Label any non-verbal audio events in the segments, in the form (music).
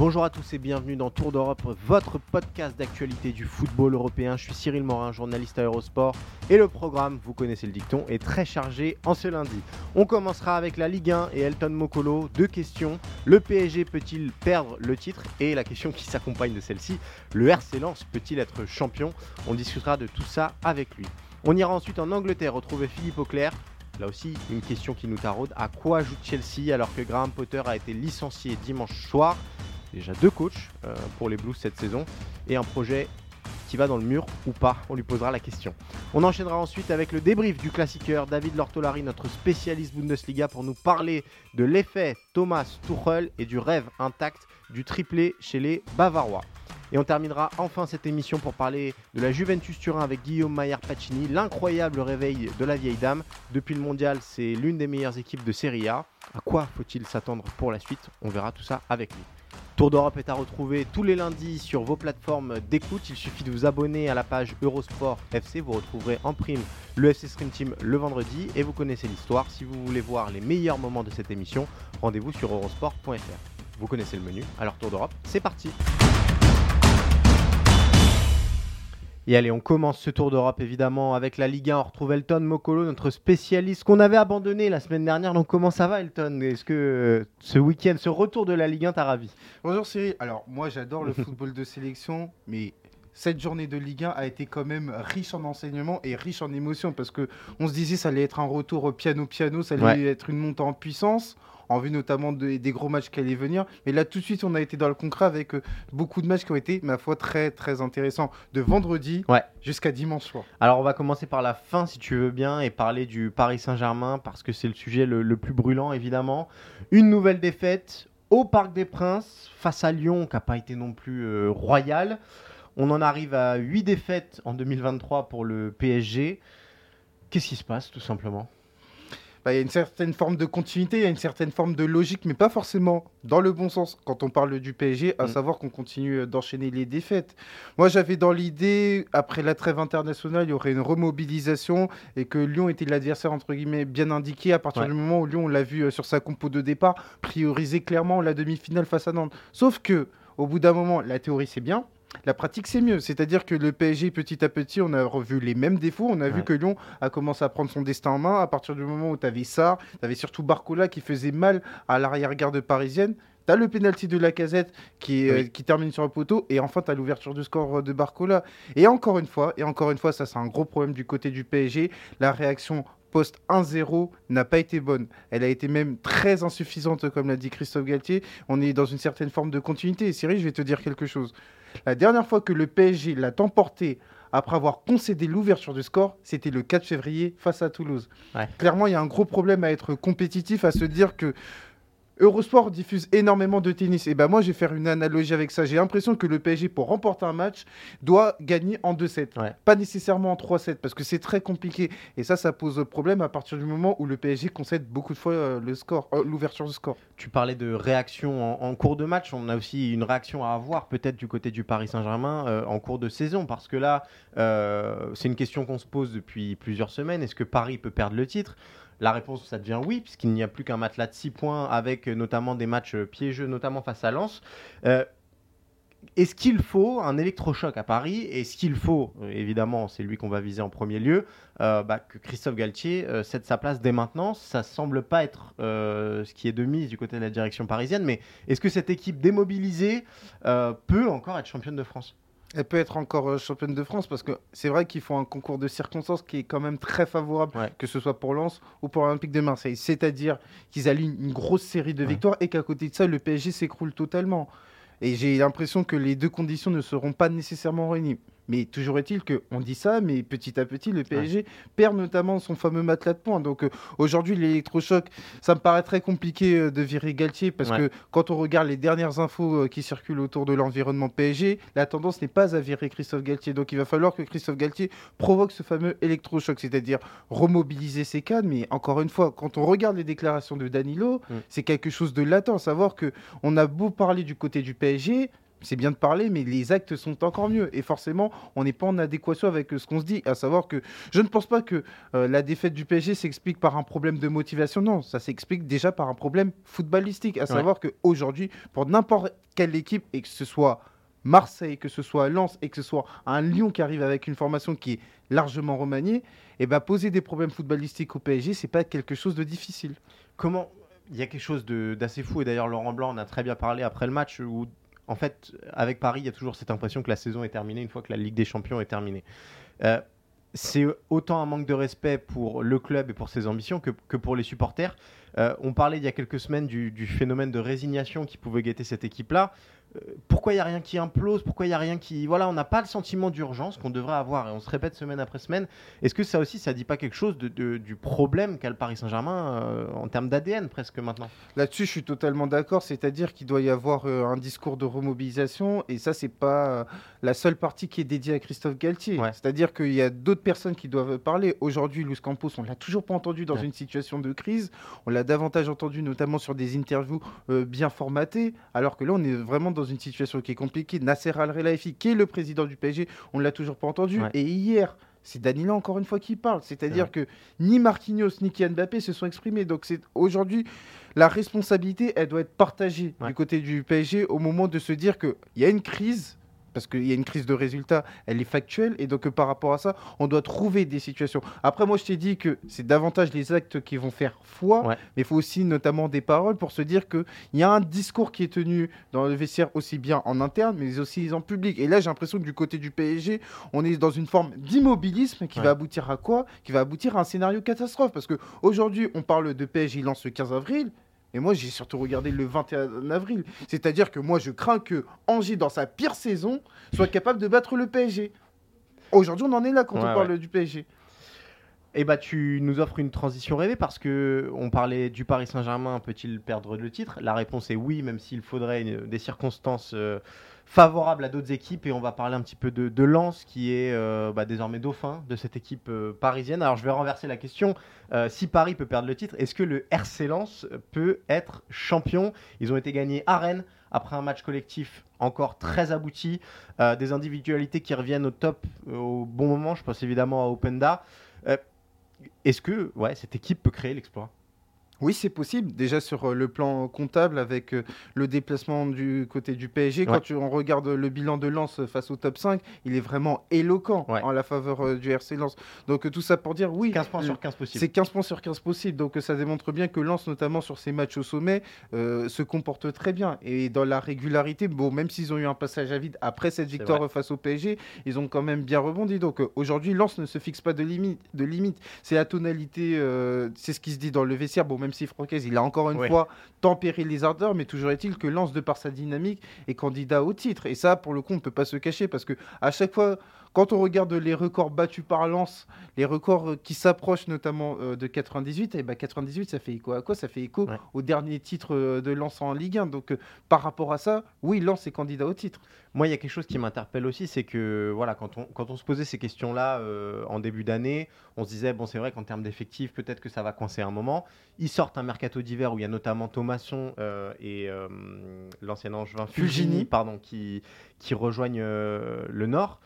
Bonjour à tous et bienvenue dans Tour d'Europe, votre podcast d'actualité du football européen. Je suis Cyril Morin, journaliste à Eurosport. Et le programme, vous connaissez le dicton, est très chargé en ce lundi. On commencera avec la Ligue 1 et Elton Mokolo. Deux questions. Le PSG peut-il perdre le titre? Et la question qui s'accompagne de celle-ci, le RC Lens peut-il être champion? On discutera de tout ça avec lui. On ira ensuite en Angleterre retrouver Philippe Auclair. Là aussi, une question qui nous taraude. À quoi joue Chelsea alors que Graham Potter a été licencié dimanche soir? Déjà deux coachs euh, pour les Blues cette saison et un projet qui va dans le mur ou pas, on lui posera la question. On enchaînera ensuite avec le débrief du classiqueur David Lortolari, notre spécialiste Bundesliga, pour nous parler de l'effet Thomas Tuchel et du rêve intact du triplé chez les Bavarois. Et on terminera enfin cette émission pour parler de la Juventus Turin avec Guillaume Maillard Pacini, l'incroyable réveil de la vieille dame. Depuis le mondial, c'est l'une des meilleures équipes de Serie A. À quoi faut-il s'attendre pour la suite? On verra tout ça avec lui. Tour d'Europe est à retrouver tous les lundis sur vos plateformes d'écoute. Il suffit de vous abonner à la page Eurosport FC. Vous retrouverez en prime le FC Stream Team le vendredi et vous connaissez l'histoire. Si vous voulez voir les meilleurs moments de cette émission, rendez-vous sur eurosport.fr. Vous connaissez le menu. Alors Tour d'Europe, c'est parti. Et allez, on commence ce tour d'Europe évidemment avec la Ligue 1. On retrouve Elton Mokolo, notre spécialiste qu'on avait abandonné la semaine dernière. Donc comment ça va Elton? Est-ce que euh, ce week-end, ce retour de la Ligue 1 t'a ravi? Bonjour Cyril. Alors moi j'adore le (laughs) football de sélection, mais cette journée de Ligue 1 a été quand même riche en enseignements et riche en émotions parce que on se disait ça allait être un retour au piano piano, ça allait Ouais. être une montée en puissance en vue notamment de- des gros matchs qui allaient venir. Mais là tout de suite on a été dans le concret avec euh, beaucoup de matchs qui ont été ma foi très très intéressants de vendredi Ouais. jusqu'à dimanche soir. Alors on va commencer par la fin si tu veux bien et parler du Paris Saint-Germain parce que c'est le sujet le, le plus brûlant évidemment. Une nouvelle défaite au Parc des Princes face à Lyon qui n'a pas été non plus euh, royal. On en arrive à 8 défaites en 2023 pour le PSG. Qu'est-ce qui se passe tout simplement? Bah, Il y a une certaine forme de continuité, il y a une certaine forme de logique, mais pas forcément dans le bon sens quand on parle du PSG, à Mm. savoir qu'on continue d'enchaîner les défaites. Moi, j'avais dans l'idée, après la trêve internationale, il y aurait une remobilisation et que Lyon était l'adversaire, entre guillemets, bien indiqué à partir Ouais. du moment où Lyon, on l'a vu euh, sur sa compo de départ, prioriser clairement la demi-finale face à Nantes. Sauf que, au bout d'un moment, la théorie, c'est bien. La pratique, c'est mieux. C'est-à-dire que le PSG, petit à petit, on a revu les mêmes défauts. On a vu que Lyon a commencé à prendre son destin en main à partir du moment où tu avais ça, tu avais surtout Barcola qui faisait mal à l'arrière-garde parisienne. Tu as le penalty de la casette qui, Oui. euh, qui termine sur le poteau. Et enfin, tu as l'ouverture du score euh, de Barcola. Et encore une fois, et encore une fois, ça c'est un gros problème du côté du PSG. La réaction post 1-0 n'a pas été bonne. Elle a été même très insuffisante, comme l'a dit Christophe Galtier. On est dans une certaine forme de continuité. Et Cyril, je vais te dire quelque chose. La dernière fois que le PSG l'a emporté après avoir concédé l'ouverture du score, c'était le 4 février face à Toulouse. Ouais. Clairement, il y a un gros problème à être compétitif, à se dire que Eurosport diffuse énormément de tennis. Et ben moi, je vais faire une analogie avec ça. J'ai l'impression que le PSG, pour remporter un match, doit gagner en 2-7. Ouais. Pas nécessairement en 3-7, parce que c'est très compliqué. Et ça, ça pose problème à partir du moment où le PSG concède beaucoup de fois euh, le score, euh, l'ouverture du score. Tu parlais de réaction en, en cours de match. On a aussi une réaction à avoir peut-être du côté du Paris Saint-Germain euh, en cours de saison. Parce que là, euh, c'est une question qu'on se pose depuis plusieurs semaines. Est-ce que Paris peut perdre le titre? La réponse, ça devient oui, puisqu'il n'y a plus qu'un matelas de 6 points avec euh, notamment des matchs euh, piégeux, notamment face à Lens. Euh, est-ce qu'il faut un électrochoc à Paris? Est-ce qu'il faut, évidemment, c'est lui qu'on va viser en premier lieu, bah, que Christophe Galtier cède sa place dès maintenant? Ça semble pas être ce qui est de mise du côté de la direction parisienne, mais est-ce que cette équipe démobilisée peut encore être championne de France? Elle peut être encore euh, championne de France parce que c'est vrai qu'ils font un concours de circonstances qui est quand même très favorable, Ouais. que ce soit pour Lens ou pour l'Olympique de Marseille. C'est-à-dire qu'ils alignent une grosse série de Ouais. victoires et qu'à côté de ça, le PSG s'écroule totalement. Et j'ai l'impression que les deux conditions ne seront pas nécessairement réunies. Mais toujours est-il qu'on dit ça, mais petit à petit, le PSG perd notamment son fameux matelas de points. Donc euh, aujourd'hui, l'électrochoc, ça me paraît très compliqué euh, de virer Galtier parce que quand on regarde les dernières infos euh, qui circulent autour de l'environnement PSG, la tendance n'est pas à virer Christophe Galtier. Donc il va falloir que Christophe Galtier provoque ce fameux électrochoc, c'est-à-dire remobiliser ses cadres. Mais encore une fois, quand on regarde les déclarations de Danilo, mm. c'est quelque chose de latent. Savoir que on a beau parler du côté du PSG, c'est bien de parler, mais les actes sont encore mieux. Et forcément, on n'est pas en adéquation avec euh, ce qu'on se dit. À savoir que je ne pense pas que euh, la défaite du PSG s'explique par un problème de motivation. Non, ça s'explique déjà par un problème footballistique. À savoir qu'aujourd'hui, pour n'importe quelle équipe, et que ce soit Marseille, que ce soit Lens, et que ce soit un Lyon qui arrive avec une formation qui est largement remaniée, et eh ben poser des problèmes footballistiques au PSG, c'est pas quelque chose de difficile. Comment il y a quelque chose d'assez fou, et d'ailleurs Laurent Blanc en a très bien parlé après le match, où en fait, avec Paris, il y a toujours cette impression que la saison est terminée une fois que la Ligue des Champions est terminée. Euh, c'est autant un manque de respect pour le club et pour ses ambitions que, pour les supporters. Euh, on parlait il y a quelques semaines du, du, phénomène de résignation qui pouvait guetter cette équipe-là. Euh, pourquoi il n'y a rien qui implose Pourquoi il n'y a rien qui. Voilà, on n'a pas le sentiment d'urgence qu'on devrait avoir et on se répète semaine après semaine. Est-ce que ça aussi, ça dit pas quelque chose de, du problème qu'a le Paris Saint-Germain euh, en termes d'ADN presque maintenant? Là-dessus, je suis totalement d'accord. C'est-à-dire qu'il doit y avoir euh, un discours de remobilisation et ça, c'est pas la seule partie qui est dédiée à Christophe Galtier. C'est-à-dire qu'il y a d'autres personnes qui doivent parler. Aujourd'hui, Luis Campos, on l'a toujours pas entendu dans une situation de crise. On l'a davantage entendu notamment sur des interviews bien formatées, alors que là, on est vraiment dans dans une situation qui est compliquée. Nasser Al-Relaifi, qui est le président du PSG, on ne l'a toujours pas entendu. Et hier, c'est Danilo encore une fois qui parle. C'est-à-dire que ni Marquinhos ni Kylian Mbappé se sont exprimés. Donc c'est aujourd'hui la responsabilité, elle doit être partagée du côté du PSG au moment de se dire qu'il y a une crise parce qu'il y a une crise de résultats, elle est factuelle, et donc par rapport à ça, on doit trouver des situations. Après, moi, je t'ai dit que c'est davantage les actes qui vont faire foi, mais il faut aussi notamment des paroles pour se dire qu'il y a un discours qui est tenu dans le vestiaire aussi bien en interne, mais aussi en public. Et là, j'ai l'impression que du côté du PSG, on est dans une forme d'immobilisme qui va aboutir à quoi? Qui va aboutir à un scénario catastrophe, parce qu'aujourd'hui, on parle de PSG lance le 15 avril, et moi, j'ai surtout regardé le 21 avril. C'est-à-dire que moi, je crains que Angers, dans sa pire saison, soit capable de battre le PSG. Aujourd'hui, on en est là quand on parle du PSG. Eh bah, tu nous offres une transition rêvée parce que on parlait du Paris Saint-Germain, peut-il perdre le titre? La réponse est oui, même s'il faudrait des circonstances euh, favorable à d'autres équipes et on va parler un petit peu de, de Lens qui est euh, bah, désormais dauphin de cette équipe euh, parisienne. Alors je vais renverser la question. Euh, si Paris peut perdre le titre, est-ce que le RC Lens peut être champion? Ils ont été gagnés à Rennes après un match collectif encore très abouti, des individualités qui reviennent au top au bon moment. Je pense évidemment à Openda. est-ce que ouais, cette équipe peut créer l'exploit? Oui, c'est possible. Déjà sur euh, le plan comptable, avec euh, le déplacement du côté du PSG, quand tu, on regarde le bilan de Lens face au top 5, il est vraiment éloquent en la faveur euh, du RC Lens. Donc tout ça pour dire, oui. 15 points sur 15 possible. C'est 15 points sur 15 possible. Donc ça démontre bien que Lens, notamment sur ses matchs au sommet, se comporte très bien. Et dans la régularité, bon, même s'ils ont eu un passage à vide après cette victoire face au PSG, ils ont quand même bien rebondi. Donc aujourd'hui, Lens ne se fixe pas de limite. De limite. C'est la tonalité, c'est ce qui se dit dans le vestiaire. Bon, même même si Francaise, il a encore une fois tempéré les ardeurs, mais toujours est-il que Lance, de par sa dynamique, est candidat au titre. Et ça, pour le coup, on ne peut pas se cacher parce que à chaque fois quand on regarde les records battus par Lens, les records euh, qui s'approchent notamment euh, de 98, et bah 98, ça fait écho à quoi? Ça fait écho au dernier titre euh, de Lens en Ligue 1. Donc par rapport à ça, oui, Lens est candidat au titre. Moi, il y a quelque chose qui m'interpelle aussi, c'est que voilà, quand on, quand on se posait ces questions-là en début d'année, on se disait, bon, c'est vrai qu'en termes d'effectifs, peut-être que ça va coincer un moment. Ils sortent un mercato d'hiver où il y a notamment Thomasson et l'ancien Angevin Fulgini, pardon, qui, qui rejoignent le Nord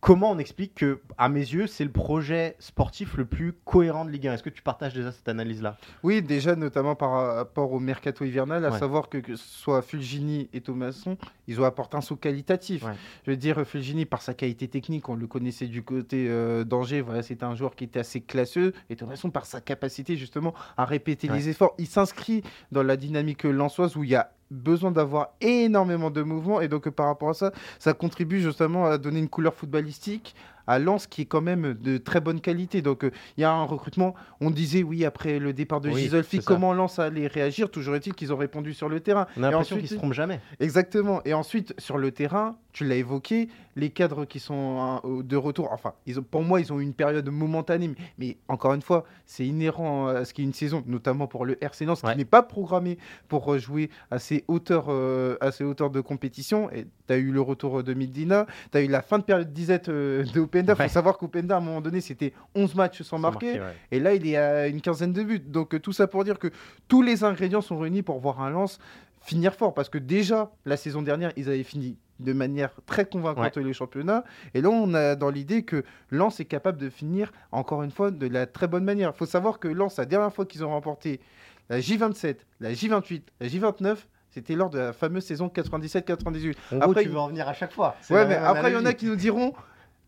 comment on explique que, à mes yeux, c'est le projet sportif le plus cohérent de Ligue 1 Est-ce que tu partages déjà cette analyse-là? Oui, déjà, notamment par rapport au mercato hivernal, à savoir que, que, ce soit Fulgini et Thomasson, ils ont apporté un saut qualitatif. Je veux dire, Fulgini, par sa qualité technique, on le connaissait du côté euh, d'Angers, voilà, c'était un joueur qui était assez classeux, et Thomasson, par sa capacité justement à répéter les efforts, il s'inscrit dans la dynamique lançoise où il y a besoin d'avoir énormément de mouvements et donc par rapport à ça, ça contribue justement à donner une couleur footballistique à Lens qui est quand même de très bonne qualité. Donc euh, il y a un recrutement. On disait oui après le départ de Oui, Gisolfi, comment Lens allait réagir. Toujours est-il qu'ils ont répondu sur le terrain. On a l'impression qu'ils se trompent jamais. Exactement. Et ensuite, sur le terrain, tu l'as évoqué, les cadres qui sont au- de retour, enfin, ils ont, pour moi, ils ont eu une période momentanée. mais- encore une fois, c'est inhérent à ce qui est une saison, notamment pour le RC Lens, Ouais. qui n'est pas programmé pour euh, jouer à ces hauteurs, euh, à ces hauteurs de compétition. Et tu as eu le retour de Midina, tu as eu la fin de période disette euh, de Openda. Il Ouais. faut savoir qu'Openda, à un moment donné, c'était 11 matchs sans Sans marquer. marquer, ouais. Et là, il est à une quinzaine de buts. Donc euh, tout ça pour dire que tous les ingrédients sont réunis pour voir un Lens finir fort. Parce que déjà, la saison dernière, ils avaient fini de manière très convaincante le championnat. Et là, on a dans l'idée que Lens est capable de finir, encore une fois, de la très bonne manière. Il faut savoir que Lens, la dernière fois qu'ils ont remporté la J27, la J28, la J29, c'était lors de la fameuse saison 97-98. En gros, Après, tu veux en venir à chaque fois. Ouais, mais après, il y en a qui nous diront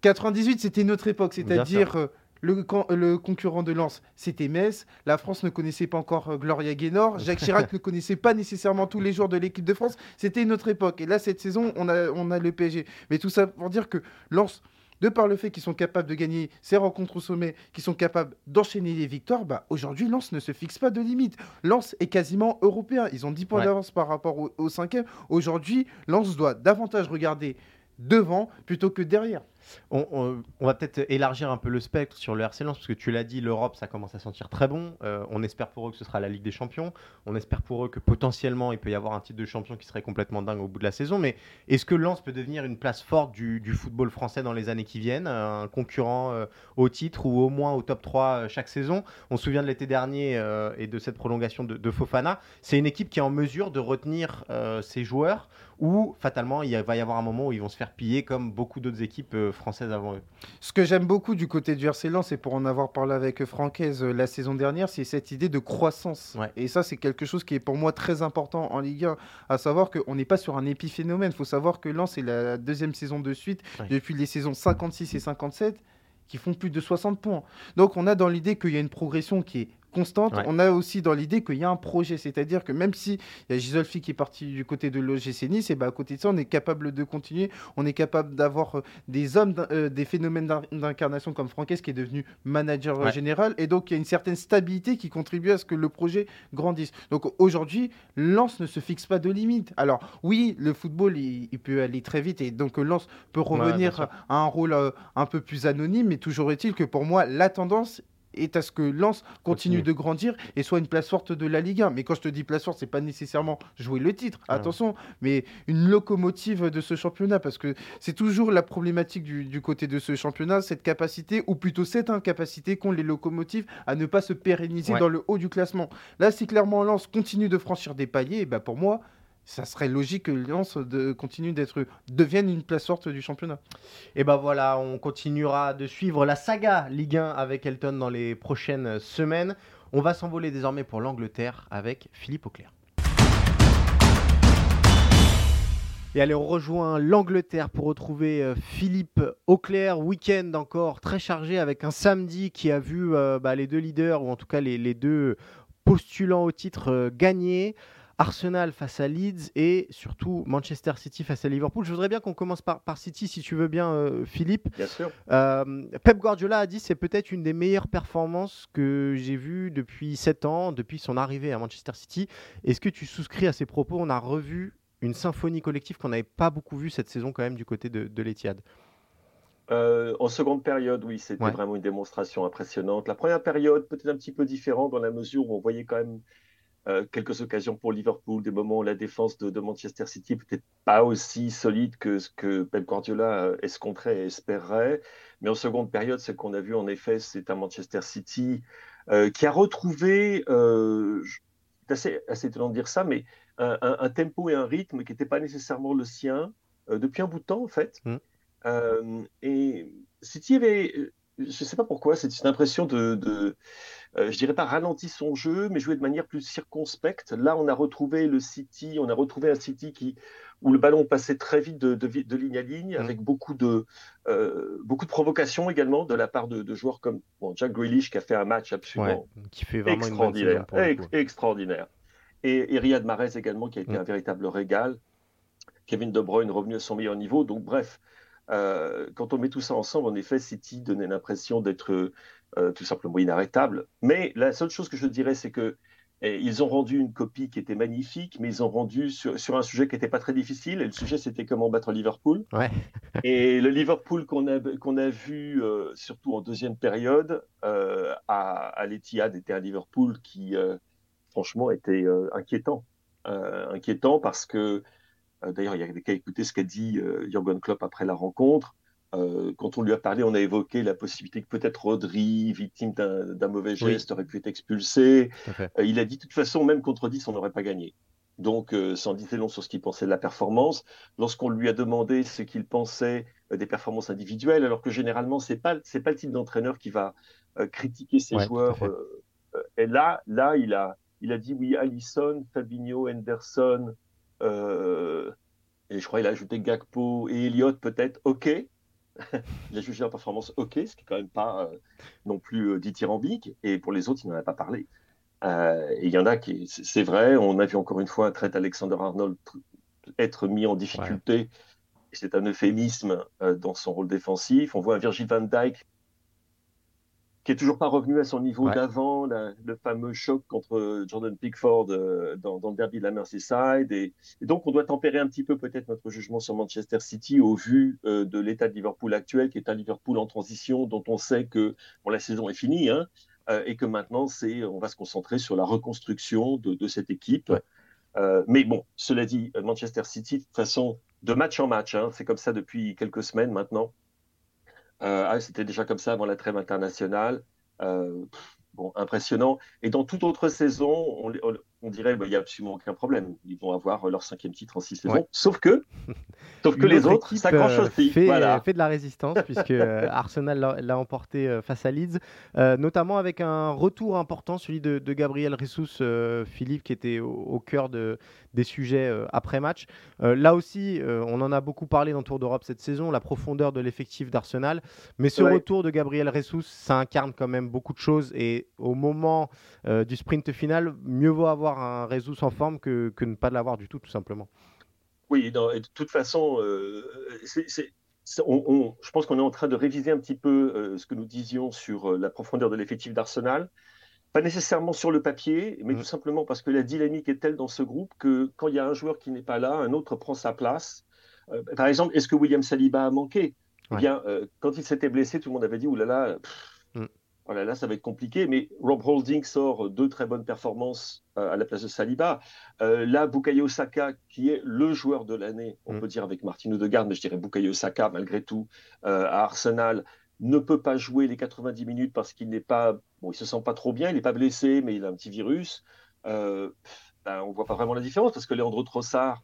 98, c'était une autre époque, c'est-à-dire euh, le, con- le concurrent de Lens, c'était Metz. La France ne connaissait pas encore euh, Gloria Gaynor. Jacques Chirac (laughs) ne connaissait pas nécessairement tous les joueurs de l'équipe de France. C'était une autre époque. Et là, cette saison, on a, on a le PSG. Mais tout ça pour dire que Lens, de par le fait qu'ils sont capables de gagner ces rencontres au sommet, qu'ils sont capables d'enchaîner les victoires, bah, aujourd'hui, Lens ne se fixe pas de limite. Lens est quasiment européen. Ils ont 10 points Ouais. d'avance par rapport au, au cinquième. Aujourd'hui, Lens doit davantage regarder devant plutôt que derrière. On, va peut-être élargir un peu le spectre sur le RC Lens, parce que tu l'as dit, l'Europe, ça commence à sentir très bon. Euh, on espère pour eux que ce sera la Ligue des Champions. On espère pour eux que potentiellement, il peut y avoir un titre de champion qui serait complètement dingue au bout de la saison. Mais est-ce que Lens peut devenir une place forte du, football français dans les années qui viennent Un concurrent euh, au titre ou au moins au top 3 euh, chaque saison? On se souvient de l'été dernier et de cette prolongation de, de Fofana. C'est une équipe qui est en mesure de retenir ses joueurs ou fatalement, il va y avoir un moment où ils vont se faire piller comme beaucoup d'autres équipes françaises avant eux. Ce que j'aime beaucoup du côté du RC Lens, et pour en avoir parlé avec Francaise euh, la saison dernière, c'est cette idée de croissance. Ouais. Et ça, c'est quelque chose qui est pour moi très important en Ligue 1, à savoir qu'on n'est pas sur un épiphénomène. Il faut savoir que Lens, c'est la deuxième saison de suite, Ouais. depuis les saisons 56 et 57, qui font plus de 60 points. Donc on a dans l'idée qu'il y a une progression qui est constante. Ouais. On a aussi dans l'idée qu'il y a un projet, c'est-à-dire que même si il y a Gisolfi qui est parti du côté de l'OGC Nice, et ben à côté de ça, on est capable de continuer, on est capable d'avoir euh, des hommes, euh, des phénomènes d'in- d'incarnation comme Franquès qui est devenu manager euh, Ouais. général, et donc il y a une certaine stabilité qui contribue à ce que le projet grandisse. Donc aujourd'hui, Lens ne se fixe pas de limite. Alors oui, le football, il, il peut aller très vite, et donc Lens peut revenir à un rôle euh, un peu plus anonyme, mais toujours est-il que pour moi, la tendance est à ce que Lens continue, Continue. de grandir et soit une place forte de la Ligue 1. Mais quand je te dis place forte, c'est pas nécessairement jouer le titre, Ouais. attention, mais une locomotive de ce championnat, parce que c'est toujours la problématique du, du côté de ce championnat, cette capacité, ou plutôt cette incapacité qu'ont les locomotives à ne pas se pérenniser Ouais. dans le haut du classement. Là, si clairement Lens continue de franchir des paliers, bah pour moi, ça serait logique que Lens de, continue d'être devienne une place forte du championnat. Et ben voilà, on continuera de suivre la saga Ligue 1 avec Elton dans les prochaines semaines. On va s'envoler désormais pour l'Angleterre avec Philippe Auclair. Et allez, on rejoint l'Angleterre pour retrouver euh, Philippe Auclair. Week-end encore très chargé avec un samedi qui a vu euh, bah, les deux leaders, ou en tout cas les, deux postulants au titre euh, gagner. Arsenal face à Leeds et surtout Manchester City face à Liverpool. Je voudrais bien qu'on commence par, par City, si tu veux bien, euh, Philippe. Bien sûr. Euh, Pep Guardiola a dit c'est peut-être une des meilleures performances que j'ai vues depuis 7 ans, depuis son arrivée à Manchester City. Est-ce que tu souscris à ces propos? On a revu une symphonie collective qu'on n'avait pas beaucoup vue cette saison quand même du côté de, de l'Etihad. Euh, en seconde période, oui, c'était Ouais. vraiment une démonstration impressionnante. La première période, peut-être un petit peu différente dans la mesure où on voyait quand même euh, quelques occasions pour Liverpool, des moments où la défense de, de Manchester City peut-être pas aussi solide que ce que Pep Guardiola euh, escompterait et espérerait. Mais en seconde période, ce qu'on a vu en effet, c'est un Manchester City euh, qui a retrouvé, euh, c'est assez, assez étonnant de dire ça, mais un, un- un tempo et un rythme qui n'étaient pas nécessairement le sien depuis un bout de temps en fait. Mm. Et City avait, je ne sais pas pourquoi, c'est une impression de, de je dirais pas ralenti son jeu, mais jouer de manière plus circonspecte. Là, on a retrouvé le City, on a retrouvé un City qui, où le ballon passait très vite de, de vi- de ligne à ligne, Mm. avec beaucoup de, euh, beaucoup de provocations également de la part de, de joueurs comme bon, Jack Grealish qui a fait un match absolument qui fait vraiment une bonne saison extraordinaire, ex- extraordinaire. Et, et Riyad Mahrez également qui a été Mm. un véritable régal. Kevin De Bruyne revenu à son meilleur niveau. Donc bref, quand on met tout ça ensemble, en effet, City donnait l'impression d'être tout simplement inarrêtable. Mais la seule chose que je dirais, c'est que et ils ont rendu une copie qui était magnifique, mais ils ont rendu sur, sur un sujet qui n'était pas très difficile. Et le sujet, c'était comment battre Liverpool. Ouais. (laughs) et le Liverpool qu'on a, qu'on a vu, euh, surtout en deuxième période, euh, à, à l'Etihad, était un Liverpool qui, euh, franchement, était euh, inquiétant. Euh, inquiétant parce que, d'ailleurs, il y a qu'à écouter ce qu'a dit Jürgen Klopp après la rencontre. Euh, quand on lui a parlé, on a évoqué la possibilité que peut-être Rodri, victime d'un mauvais geste, aurait pu être expulsé. Euh, il a dit de toute façon, même contre 10, on n'aurait pas gagné. Donc, euh, sans dire long sur ce qu'il pensait de la performance. Lorsqu'on lui a demandé ce qu'il pensait des performances individuelles, alors que généralement, ce n'est pas, pas le type d'entraîneur qui va critiquer ses joueurs. et là, là il, a, il a dit oui, Allison, Fabinho, Henderson, et je crois qu'il a ajouté Gakpo et Elliott peut-être, ok, (laughs) il a jugé la performance OK, ce qui est quand même pas euh, non plus euh, dithyrambique. Et pour les autres, il n'en a pas parlé. Euh, et il y en a qui, c'est vrai, on a vu encore une fois un trait Alexander Arnold être mis en difficulté. C'est un euphémisme dans son rôle défensif. On voit un Virgil van Dijk qui est toujours pas revenu à son niveau d'avant, le fameux choc contre Jordan Pickford euh, dans, le derby de la Merseyside. Et, donc, on doit tempérer un petit peu peut-être notre jugement sur Manchester City au vu euh, de l'état de Liverpool actuel, qui est un Liverpool en transition, dont on sait que bon, la saison est finie, hein, euh, et que maintenant, c'est, on va se concentrer sur la reconstruction de, cette équipe. mais bon, cela dit, Manchester City, de toute façon, de match en match, hein, c'est comme ça depuis quelques semaines maintenant. Euh, ah, c'était déjà comme ça avant la trêve internationale. Euh, bon, impressionnant. Et dans toute autre saison, on, on dirait qu'il bah, n'y a absolument aucun problème. Ils vont avoir leur cinquième titre en six saisons. Sauf que, (laughs) sauf que les autres, ça grand aussi. Fait, voilà. fait de la résistance puisque euh, (laughs) Arsenal l'a emporté euh, face à Leeds, euh, notamment avec un retour important, celui de, Gabriel Jesus, Philippe, qui était au, cœur de, des sujets après-match. là aussi, on en a beaucoup parlé dans le Tour d'Europe cette saison, la profondeur de l'effectif d'Arsenal. Mais ce retour de Gabriel Jesus, ça incarne quand même beaucoup de choses. Et au moment du sprint final, mieux vaut avoir un réseau sans forme que, que ne pas l'avoir du tout, tout simplement. Oui, de toute façon, euh, je pense qu'on est en train de réviser un petit peu euh, ce que nous disions sur euh, la profondeur de l'effectif d'Arsenal. Pas nécessairement sur le papier, mais mm. tout simplement parce que la dynamique est telle dans ce groupe que quand il y a un joueur qui n'est pas là, un autre prend sa place. par exemple, est-ce que William Saliba a manqué? Eh bien, quand il s'était blessé, tout le monde avait dit, oulala, là là, voilà, là, ça va être compliqué, mais Rob Holding sort deux très bonnes performances euh, à la place de Saliba. Euh, là, Bukayo Saka, qui est le joueur de l'année, on mm. peut dire avec Martino Odegaard, mais je dirais Bukayo Saka, malgré tout, euh, à Arsenal, ne peut pas jouer les 90 minutes parce qu'il n'est pas, bon, il se sent pas trop bien, il n'est pas blessé, mais il a un petit virus. Ben, on voit pas vraiment la différence parce que Leandro Trossard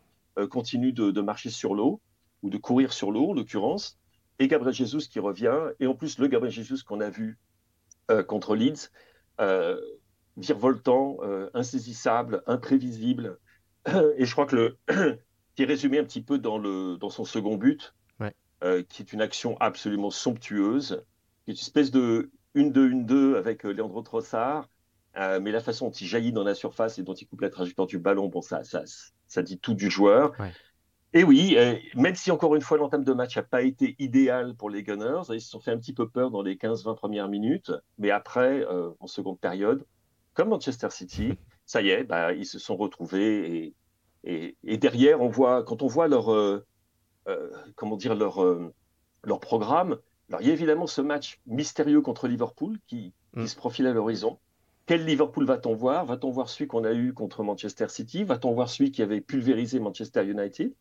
continue de, de marcher sur l'eau ou de courir sur l'eau, en l'occurrence, et Gabriel Jesus qui revient, et en plus le Gabriel Jesus qu'on a vu contre Leeds, euh, virevoltant, euh, insaisissable, imprévisible. (clears throat) Et je crois que le (clears throat) qui est résumé un petit peu dans, le, dans son second but, qui est une action absolument somptueuse, qui est une espèce de 1-2-1-2 avec Leandro Trossard, mais la façon dont il jaillit dans la surface et dont il coupe la trajectoire du ballon, bon, ça, ça, ça dit tout du joueur. Et oui, euh, même si encore une fois l'entame de match n'a pas été idéal pour les Gunners, ils se sont fait un petit peu peur dans les 15-20 premières minutes, mais après, euh, en seconde période, comme Manchester City, (laughs) ça y est, bah, ils se sont retrouvés et, et, derrière, on voit, quand on voit leur, euh, comment dire, leur, leur programme, alors il y a évidemment ce match mystérieux contre Liverpool qui, qui mm. se profile à l'horizon. Quel Liverpool va-t-on voir? Va-t-on voir celui qu'on a eu contre Manchester City? Va-t-on voir celui qui avait pulvérisé Manchester United?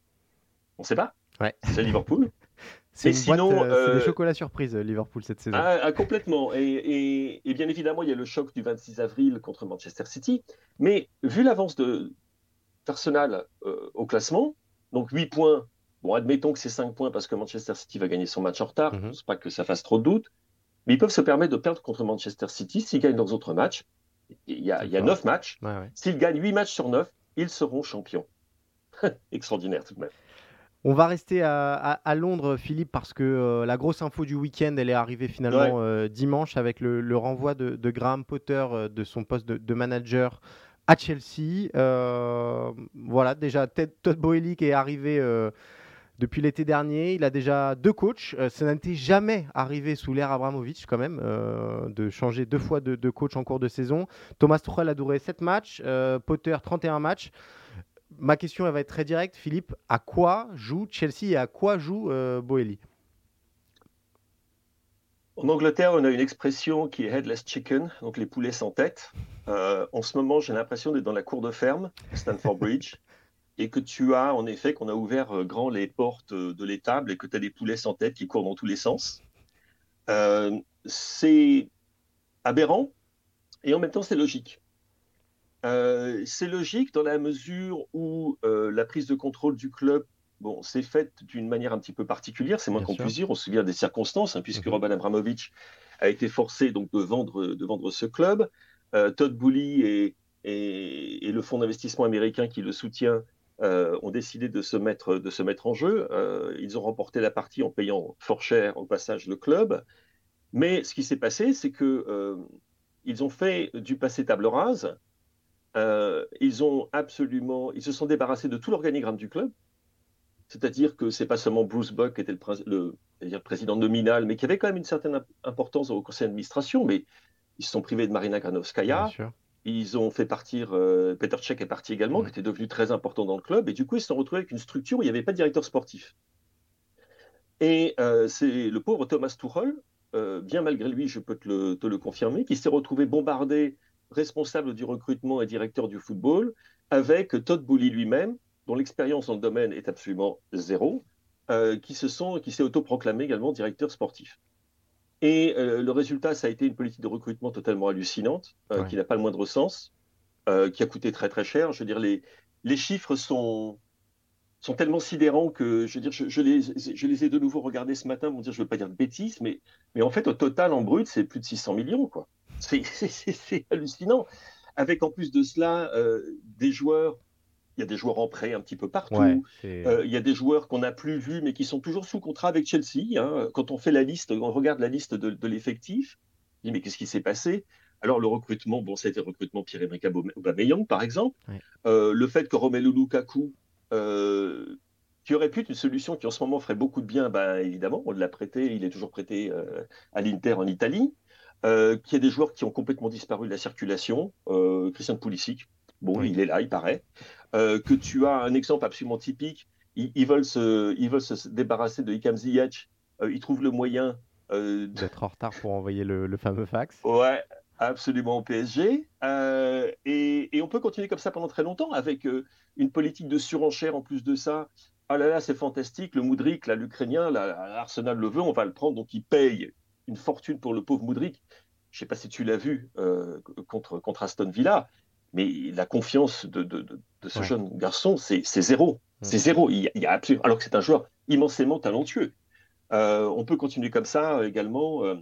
On ne sait pas. Ouais. C'est Liverpool. (laughs) c'est sinon, euh, des euh, chocolats surprises, Liverpool, cette saison. Ah, ah, complètement. Et, bien évidemment, il y a le choc du 26 avril contre Manchester City. Mais vu l'avance de Arsenal euh, au classement, donc 8 points, bon, admettons que c'est 5 points parce que Manchester City va gagner son match en retard, je ne pense pas que ça fasse trop de doute, mais ils peuvent se permettre de perdre contre Manchester City s'ils gagnent leurs autres matchs. Il y a, il y a 9 matchs. S'ils gagnent 8 matchs sur 9, ils seront champions. (laughs) Extraordinaire tout de même. On va rester à, Londres, Philippe, parce que euh, la grosse info du week-end, elle est arrivée finalement euh, dimanche avec le, renvoi de, Graham Potter euh, de son poste de, manager à Chelsea. voilà, déjà Todd Boehly qui est arrivé depuis l'été dernier. Il a déjà deux coachs. Ça n'était jamais arrivé sous l'ère Abramovic, quand même, euh, de changer deux fois de, coach en cours de saison. Thomas Tuchel a duré 7 matchs, euh, Potter 31 matchs. Ma question elle va être très directe. Philippe, à quoi joue Chelsea et à quoi joue Boeli? En Angleterre, on a une expression qui est headless chicken, donc les poulets sans tête. en ce moment, j'ai l'impression d'être dans la cour de ferme, Stanford Bridge (laughs) et que tu as en effet qu'on a ouvert euh, grand les portes euh, de l'étable et que tu as des poulets sans tête qui courent dans tous les sens. Euh, c'est aberrant et en même temps c'est logique. C'est logique dans la mesure où la prise de contrôle du club bon, s'est faite d'une manière un petit peu particulière, c'est moins qu'on puisse dire, on se souvient des circonstances, hein, puisque mm Roman Abramovich a été forcé donc de vendre, de vendre ce club. Todd Boehly et, et, et, le fonds d'investissement américain qui le soutient euh, ont décidé de se mettre, de se mettre en jeu. Euh, ils ont remporté la partie en payant fort cher au passage le club. Mais ce qui s'est passé, c'est que euh, ils ont fait du passé table rase. Ils ont absolument, ils se sont débarrassés de tout l'organigramme du club. C'est-à-dire que c'est pas seulement Bruce Buck qui était le, le président nominal, mais qui avait quand même une certaine importance au conseil d'administration. Mais ils se sont privés de Marina Granovskaya. Ils ont fait partir, euh, Peter Cech est parti également, qui était devenu très important dans le club, et du coup, ils se sont retrouvés avec une structure où il n'y avait pas de directeur sportif. Et euh, c'est le pauvre Thomas Tuchel, euh, bien malgré lui, je peux te le, confirmer, qui s'est retrouvé bombardé, responsable du recrutement et directeur du football, avec Todd Boehly lui-même, dont l'expérience dans le domaine est absolument zéro, qui se sont, qui s'est autoproclamé également directeur sportif. Et euh, le résultat, ça a été une politique de recrutement totalement hallucinante, euh, qui n'a pas le moindre sens, euh, qui a coûté très très cher. Je veux dire, les, les chiffres sont, sont tellement sidérants que je veux dire, je, les, je les ai de nouveau regardés ce matin. Bon, dire, je ne veux pas dire de bêtises, mais, mais en fait, au total, en brut, c'est plus de 600 millions. quoi. (laughs) C'est hallucinant. Avec en plus de cela, des joueurs il y a des joueurs en prêt un petit peu partout. Euh, il y a des joueurs qu'on n'a plus vus, mais qui sont toujours sous contrat avec Chelsea. Hein. Quand on fait la liste, on regarde la liste de, l'effectif, on dit mais qu'est-ce qui s'est passé? Alors le recrutement, bon, été le recrutement Pierre-Emerick Aubameyang, par exemple. Euh, le fait que Romelu Lukaku, euh, qui aurait pu être une solution qui en ce moment ferait beaucoup de bien, ben, évidemment, on l'a prêté, il est toujours prêté à l'Inter en Italie. Qu'il y a des joueurs qui ont complètement disparu de la circulation. Christian Pulisic, bon, il est là, il paraît. Euh, que tu as un exemple absolument typique. Ils, veulent, se, ils veulent se débarrasser de Ikam Ziyech. Euh, ils trouvent le moyen euh, d'être en retard pour envoyer le, fameux fax. Ouais, absolument au PSG. Et, et, on peut continuer comme ça pendant très longtemps avec une politique de surenchère en plus de ça. Ah là là, c'est fantastique. Le Moudric, l'Ukrainien, l'Arsenal le veut, on va le prendre. Donc il paye une fortune pour le pauvre Moudric. Je ne sais pas si tu l'as vu contre, contre Aston Villa mais la confiance de, de, de ce jeune garçon, c'est zéro. C'est zéro. Il y, a. Alors que c'est un joueur immensément talentueux. Euh, on peut continuer comme ça euh, également. Euh,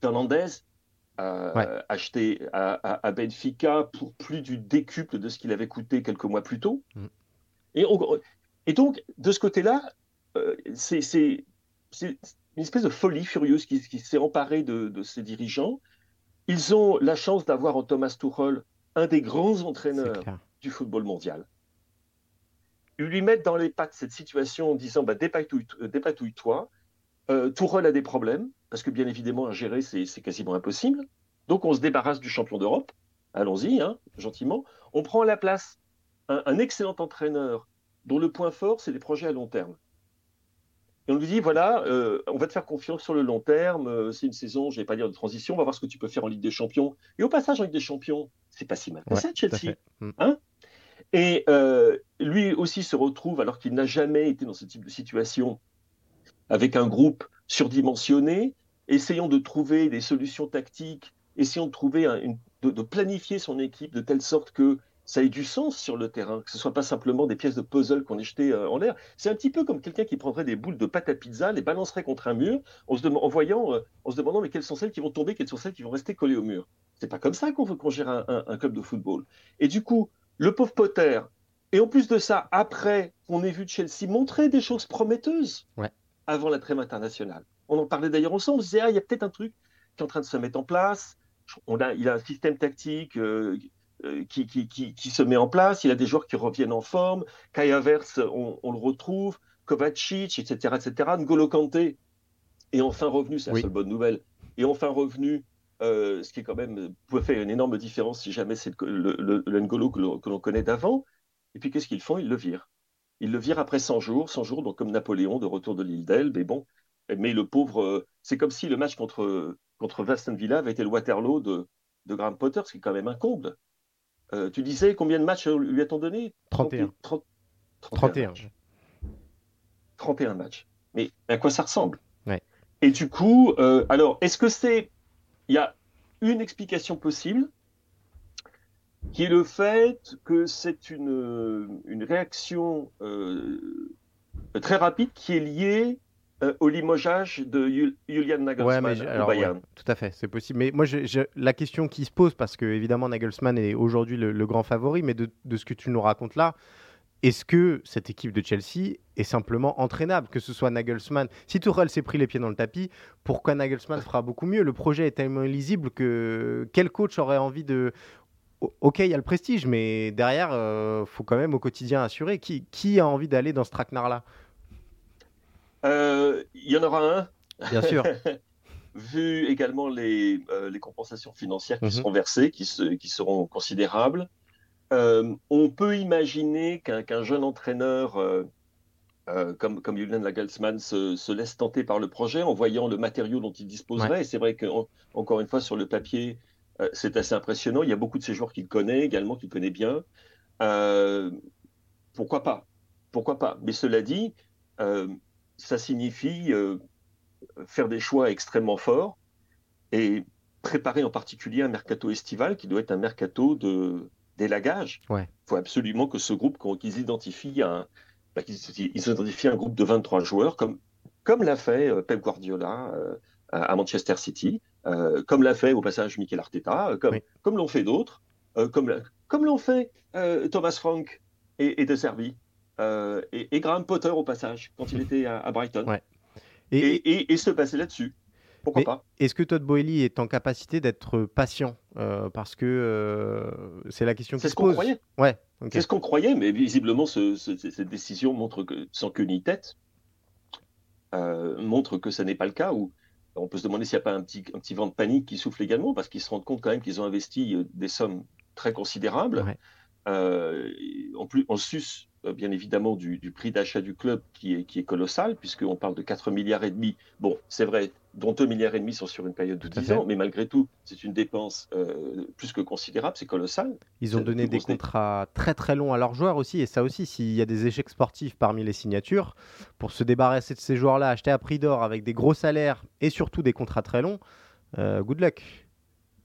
Fernandez, acheté à, Benfica pour plus du décuple de ce qu'il avait coûté quelques mois plus tôt. Mm. Et, et, donc, de ce côté-là, c'est une espèce de folie furieuse qui, qui s'est emparée de, de, ces dirigeants. Ils ont la chance d'avoir en Thomas Tuchel un des grands entraîneurs du football mondial. Ils lui mettent dans les pattes cette situation en disant bah, dépatouille-toi. Euh, Tourelle a des problèmes, parce que bien évidemment, à gérer, c'est quasiment impossible. Donc on se débarrasse du champion d'Europe. Allons-y, hein, gentiment. On prend à la place un, excellent entraîneur dont le point fort, c'est les projets à long terme. Et on lui dit, voilà, euh, on va te faire confiance sur le long terme, euh, c'est une saison, je ne vais pas dire de transition, on va voir ce que tu peux faire en Ligue des Champions. Et au passage, en Ligue des Champions, c'est pas si mal que ça, Chelsea. Mm. Hein et euh, lui aussi se retrouve, alors qu'il n'a jamais été dans ce type de situation, avec un groupe surdimensionné, essayant de trouver des solutions tactiques, essayant de trouver de, planifier son équipe de telle sorte que ça ait du sens sur le terrain, que ce soit pas simplement des pièces de puzzle qu'on est jetées euh, en l'air. C'est un petit peu comme quelqu'un qui prendrait des boules de pâte à pizza, les balancerait contre un mur, en se, en voyant, euh, en se demandant mais quelles sont celles qui vont tomber, quelles sont celles qui vont rester collées au mur. C'est pas comme ça qu'on qu'on gère un, club de football. Et du coup, le pauvre Potter, et en plus de ça, après qu'on ait vu Chelsea montrer des choses prometteuses avant la trêve internationale. On en parlait d'ailleurs ensemble, on se disait, ah, il y a peut-être un truc qui est en train de se mettre en place. On a, il a un système tactique euh, euh, qui, qui, qui, se met en place, il a des joueurs qui reviennent en forme. Kai Havertz, on, le retrouve. Kovacic, etc., etc. N'Golo Kanté est enfin revenu, c'est la seule bonne nouvelle, est enfin revenu, ce qui est quand même peut faire une énorme différence si jamais c'est le, le, N'Golo que l'on connaît d'avant. Et puis qu'est-ce qu'ils font? Ils le virent. Ils le virent après 100 jours, 100 jours, donc comme Napoléon de retour de l'île d'Elbe. Mais bon, mais le pauvre, c'est comme si le match contre, contre Aston Villa avait été le Waterloo de, de Graham Potter, ce qui est quand même un comble. Euh, tu disais combien de matchs lui a-t-on donné? 31. 31. 31 matchs. Mais à quoi ça ressemble? Et du coup, euh, alors, est-ce que c'est. Il y a une explication possible, qui est le fait que c'est une, une réaction euh, très rapide qui est liée euh, au limogeage de Julian Nagelsmann au Bayern. tout à fait, c'est possible. Mais moi, la question qui se pose, parce que évidemment Nagelsmann est aujourd'hui le, grand favori, mais de, ce que tu nous racontes là, est-ce que cette équipe de Chelsea est simplement entraînable, que ce soit Nagelsmann? Si Tourelle s'est pris les pieds dans le tapis, pourquoi Nagelsmann fera beaucoup mieux? Le projet est tellement illisible que quel coach aurait envie de ok, il y a le prestige, mais derrière, il euh, faut quand même au quotidien assurer. Qui, qui a envie d'aller dans ce traquenard-là? Il y en aura un. Bien sûr. (laughs) Vu également les, euh, les, compensations financières qui mhm. seront versées, qui, qui seront considérables, euh, on peut imaginer qu'un jeune entraîneur comme, comme Julian Nagelsmann se, se, laisse tenter par le projet en voyant le matériau dont il disposerait. Et c'est vrai qu'encore une fois, sur le papier, c'est assez impressionnant. Il y a beaucoup de ces joueurs qu'il connaît également, qu'il connaît bien. pourquoi pas? Pourquoi pas? Mais cela dit, ça signifie euh, faire des choix extrêmement forts et préparer en particulier un mercato estival qui doit être un mercato de d'élagage. Il faut absolument que ce groupe, qu'ils identifient un, bah, identifient un groupe de 23 joueurs, comme, comme l'a fait euh, Pep Guardiola euh, à Manchester City, comme l'a fait au passage Mikel Arteta, comme, comme l'ont fait d'autres, comme, comme l'ont fait Thomas Frank et, et De Servi. Euh, et, Graham Potter au passage, quand il était à, Brighton. Et, se passer là-dessus. Pourquoi pas Est-ce que Todd Boehly est en capacité d'être patient euh, Parce que euh, c'est la question qui se pose. Croyait. Ouais, C'est ce qu'on croyait, mais visiblement, cette décision montre que, sans queue ni tête, montre que ce n'est pas le cas. Ou on peut se demander s'il n'y a pas un petit, un petit vent de panique qui souffle également, parce qu'ils se rendent compte quand même qu'ils ont investi des sommes très considérables. en plus, en sus bien évidemment du, prix d'achat du club qui est, qui est colossal, puisqu'on parle de 4 milliards et demi. Bon, c'est vrai, dont 2 milliards et demi sont sur une période de 10 ans, mais malgré tout, c'est une dépense euh, plus que considérable, c'est colossal. Ils ont donné des contrats très très longs à leurs joueurs aussi, et ça aussi, s'il y a des échecs sportifs parmi les signatures, pour se débarrasser de ces joueurs-là, acheter à prix d'or avec des gros salaires et surtout des contrats très longs, euh, good luck.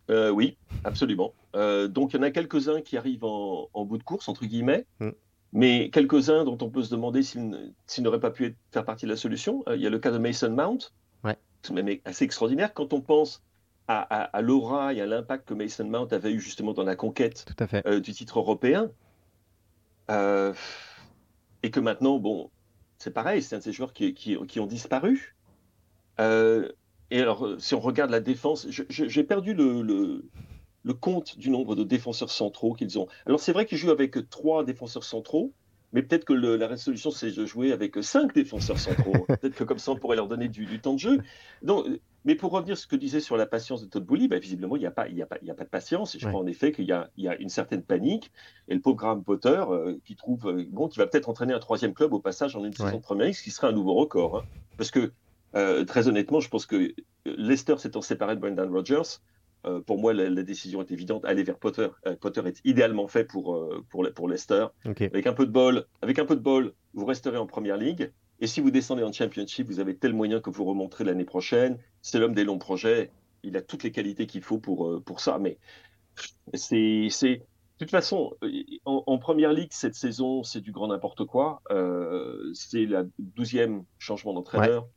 oui, absolument. donc il y en a quelques-uns qui arrivent en, bout de course, entre guillemets. Mm mais quelques-uns dont on peut se demander s'ils n'auraient pas pu faire partie de la solution. Euh, il y a le cas de Mason Mount, ouais. même assez extraordinaire quand on pense à, l'aura et à l'impact que Mason Mount avait eu justement dans la conquête euh, du titre européen. Euh, et que maintenant, bon, c'est pareil, c'est un de ces joueurs qui, qui, ont disparu. et alors, si on regarde la défense, j'ai perdu le, le compte du nombre de défenseurs centraux qu'ils ont. Alors c'est vrai qu'ils jouent avec trois défenseurs centraux, mais peut-être que la résolution c'est de jouer avec cinq défenseurs centraux. (laughs) peut-être que comme ça on pourrait leur donner du, temps de jeu. Donc, mais pour revenir à ce que disait sur la patience de Todd Bowley, bah, visiblement il n'y a, pas, a, pas, a pas de patience. Et je crois en effet qu'il y, a, une certaine panique. Et le pauvre Graham Potter euh, qui trouve euh, bon, qui va peut-être entraîner un troisième club au passage en une saison de première ce qui serait un nouveau record. Hein. Parce que euh, très honnêtement, je pense que Leicester s'étant séparé de Brendan Rodgers, euh, pour moi, la, décision est évidente. Aller vers Potter. Euh, Potter est idéalement fait pour, euh, pour, pour Leicester. Avec un peu de bol, avec un peu de bol, vous resterez en première ligue. Et si vous descendez en championship, vous avez tel moyen que vous remonterez l'année prochaine. C'est l'homme des longs projets. Il a toutes les qualités qu'il faut pour, pour ça. Mais c'est, c'est, de toute façon, en, première ligue, cette saison, c'est du grand n'importe quoi. c'est la douzième changement d'entraîneur.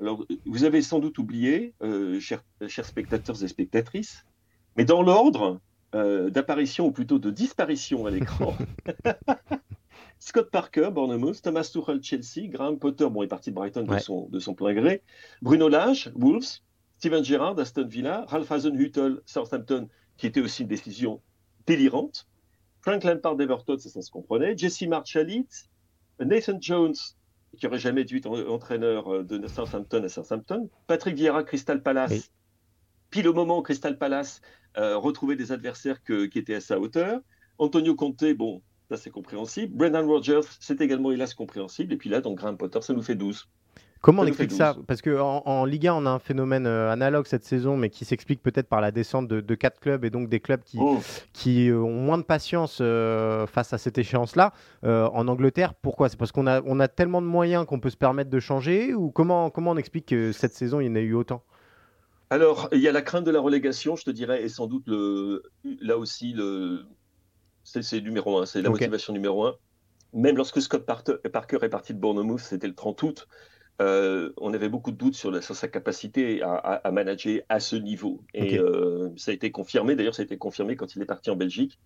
Alors, vous avez sans doute oublié, euh, chers, spectateurs et spectatrices, mais dans l'ordre euh, d'apparition, ou plutôt de disparition à l'écran, (laughs) Scott Parker, Bournemouth, Thomas Tuchel, Chelsea, Graham Potter, bon, il est parti de Brighton de, son, de son plein gré, Bruno Lage, Wolves, Steven Gerrard, Aston Villa, Ralph Hasenhüttl, Southampton, qui était aussi une décision délirante, Frank Lampard d'Everton, ça, ça se comprenait, Jesse Marchalit, Nathan Jones, qui aurait jamais dû être entraîneur de Southampton à Southampton. Patrick Vieira, Crystal Palace. Pile au moment où Crystal Palace retrouvait des adversaires qui étaient à sa hauteur. Antonio Conte, bon, ça c'est compréhensible. Brendan Rodgers, c'est également hélas compréhensible. Et puis là, donc Graham Potter, ça nous fait 12. Comment on explique ça? Parce qu'en en, Ligue 1, on a un phénomène euh, analogue cette saison, mais qui s'explique peut-être par la descente de, quatre clubs et donc des clubs qui, oh. qui euh, ont moins de patience euh, face à cette échéance-là. en Angleterre, pourquoi? C'est parce qu'on a, on a tellement de moyens qu'on peut se permettre de changer Ou comment, comment on explique que cette saison, il y en a eu autant? Alors, il y a la crainte de la relégation, je te dirais, et sans doute le, là aussi, le, c'est numéro un, c'est la motivation numéro un. Même lorsque Scott Parker est parti de Bournemouth, c'était le 30 août, euh, on avait beaucoup de doutes sur, sa capacité à, manager à ce niveau. Et euh, ça a été confirmé, d'ailleurs, ça a été confirmé quand il est parti en Belgique.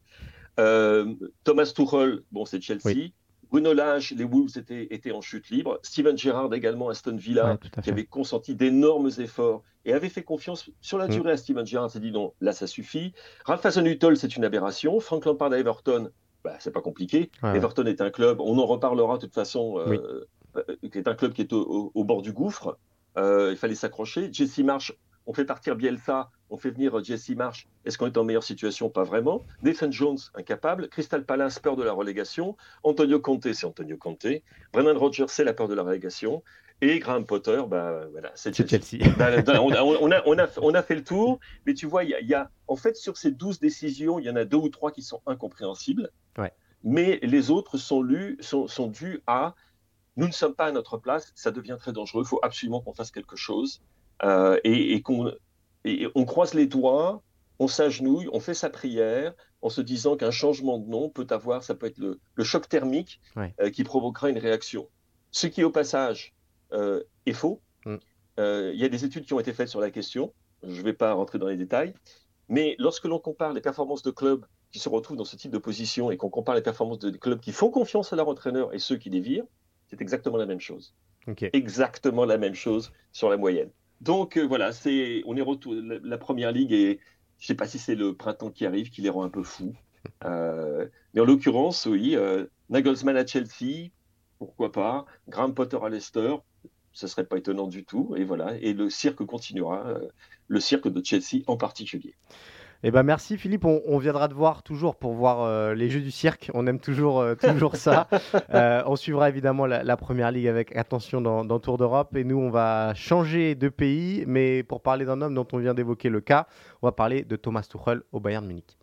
Euh, Thomas Tuchel, bon, c'est Chelsea. Bruno Lage, les Wolves étaient, en chute libre. Steven Gerrard également, Aston Villa, qui avait consenti d'énormes efforts et avait fait confiance sur la mm. durée à Steven Gerrard. s'est dit non, là ça suffit. Ralph Hasenhüttl, c'est une aberration. Frank Lampard à Everton, bah, c'est pas compliqué. Everton est un club, on en reparlera de toute façon. Euh, qui est un club qui est au, bord du gouffre. Euh, il fallait s'accrocher. Jesse Marsh, on fait partir Bielsa, on fait venir Jesse Marsh. Est-ce qu'on est en meilleure situation? Pas vraiment. Nathan Jones, incapable. Crystal Palace, peur de la relégation. Antonio Conte, c'est Antonio Conte. Brennan Rodgers, c'est la peur de la relégation. Et Graham Potter, bah, voilà, c'est Chelsea. Bah, bah, on, a, on, a, fait le tour, (laughs) mais tu vois, il y, a, en fait, sur ces 12 décisions, il y en a deux ou trois qui sont incompréhensibles. Ouais. Mais les autres sont, lus, sont, sont dus à nous ne sommes pas à notre place, ça devient très dangereux, il faut absolument qu'on fasse quelque chose euh, et, qu'on on croise les doigts, on s'agenouille, on fait sa prière en se disant qu'un changement de nom peut avoir, ça peut être le, choc thermique euh, qui provoquera une réaction. Ce qui, au passage, euh, est faux. Mm. Il y a des études qui ont été faites sur la question, je ne vais pas rentrer dans les détails, mais lorsque l'on compare les performances de clubs qui se retrouvent dans ce type de position et qu'on compare les performances de clubs qui font confiance à leur entraîneur et ceux qui les virent, c'est exactement la même chose. Exactement la même chose sur la moyenne. Donc euh, voilà, c'est on est retour la, première ligue et je sais pas si c'est le printemps qui arrive qui les rend un peu fous. (laughs) Euh, mais en l'occurrence, oui, euh, Nagelsmann à Chelsea, pourquoi pas, Graham Potter à Leicester, ce serait pas étonnant du tout. Et voilà, et le cirque continuera, le cirque de Chelsea en particulier. Eh ben merci Philippe, on, viendra te voir toujours pour voir euh, les jeux du cirque. On aime toujours, euh, toujours ça. (laughs) Euh, on suivra évidemment la, première ligue avec attention dans, Tour d'Europe et nous on va changer de pays, mais pour parler d'un homme dont on vient d'évoquer le cas, on va parler de Thomas Tuchel au Bayern Munich.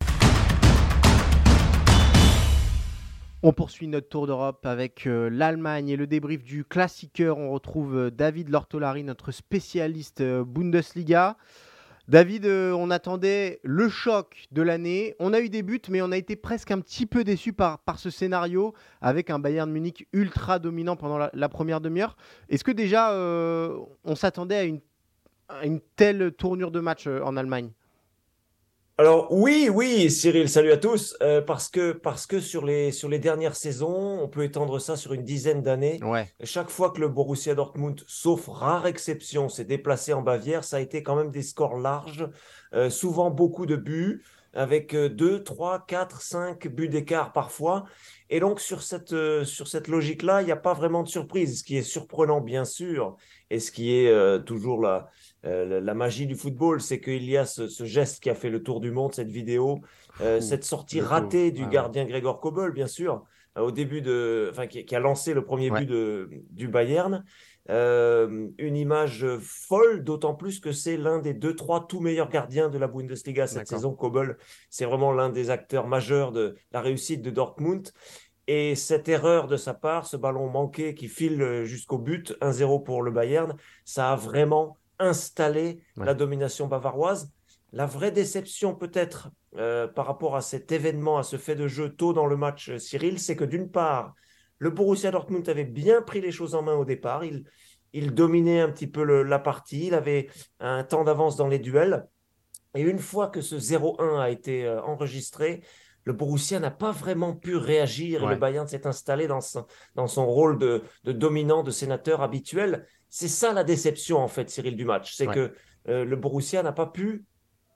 On poursuit notre tour d'Europe avec l'Allemagne et le débrief du classiqueur. On retrouve David Lortolari, notre spécialiste Bundesliga. David, euh, on attendait le choc de l'année. On a eu des buts, mais on a été presque un petit peu déçus par, par ce scénario avec un Bayern Munich ultra dominant pendant la, première demi-heure. Est-ce que déjà euh, on s'attendait à une, à une, telle tournure de match euh, en Allemagne? Alors oui, oui, Cyril, salut à tous. Euh, parce que parce que sur les sur les dernières saisons, on peut étendre ça sur une dizaine d'années. Chaque fois que le Borussia Dortmund, sauf rare exception, s'est déplacé en Bavière, ça a été quand même des scores larges, euh, souvent beaucoup de buts, avec 2, 3, 4, 5 buts d'écart parfois. Et donc sur cette euh, sur cette logique-là, il n'y a pas vraiment de surprise. Ce qui est surprenant, bien sûr, et ce qui est toujours là euh, la magie du football, c'est qu'il y a ce, geste qui a fait le tour du monde, cette vidéo, euh, cette sortie ratée du gardien Gregor Kobel, bien sûr, euh, au début de, enfin, qui, a lancé le premier but de, du Bayern. une image folle, d'autant plus que c'est l'un des deux, trois tout meilleurs gardiens de la Bundesliga cette saison. Kobel, c'est vraiment l'un des acteurs majeurs de la réussite de Dortmund. Et cette erreur de sa part, ce ballon manqué qui file jusqu'au but, 1-0 pour le Bayern, ça a vraiment installer la domination bavaroise. La vraie déception peut-être euh, par rapport à cet événement, à ce fait de jeu tôt dans le match, euh, Cyril, c'est que d'une part, le Borussia Dortmund avait bien pris les choses en main au départ. Il, il dominait un petit peu la partie. Il avait un temps d'avance dans les duels. Et une fois que ce 0-1 a été euh, enregistré, le Borussia n'a pas vraiment pu réagir. Et le Bayern s'est installé dans son, dans son rôle de, de dominant, de sénateur habituel. C'est ça la déception, en fait, Cyril, du match. C'est que euh, le Borussia n'a pas pu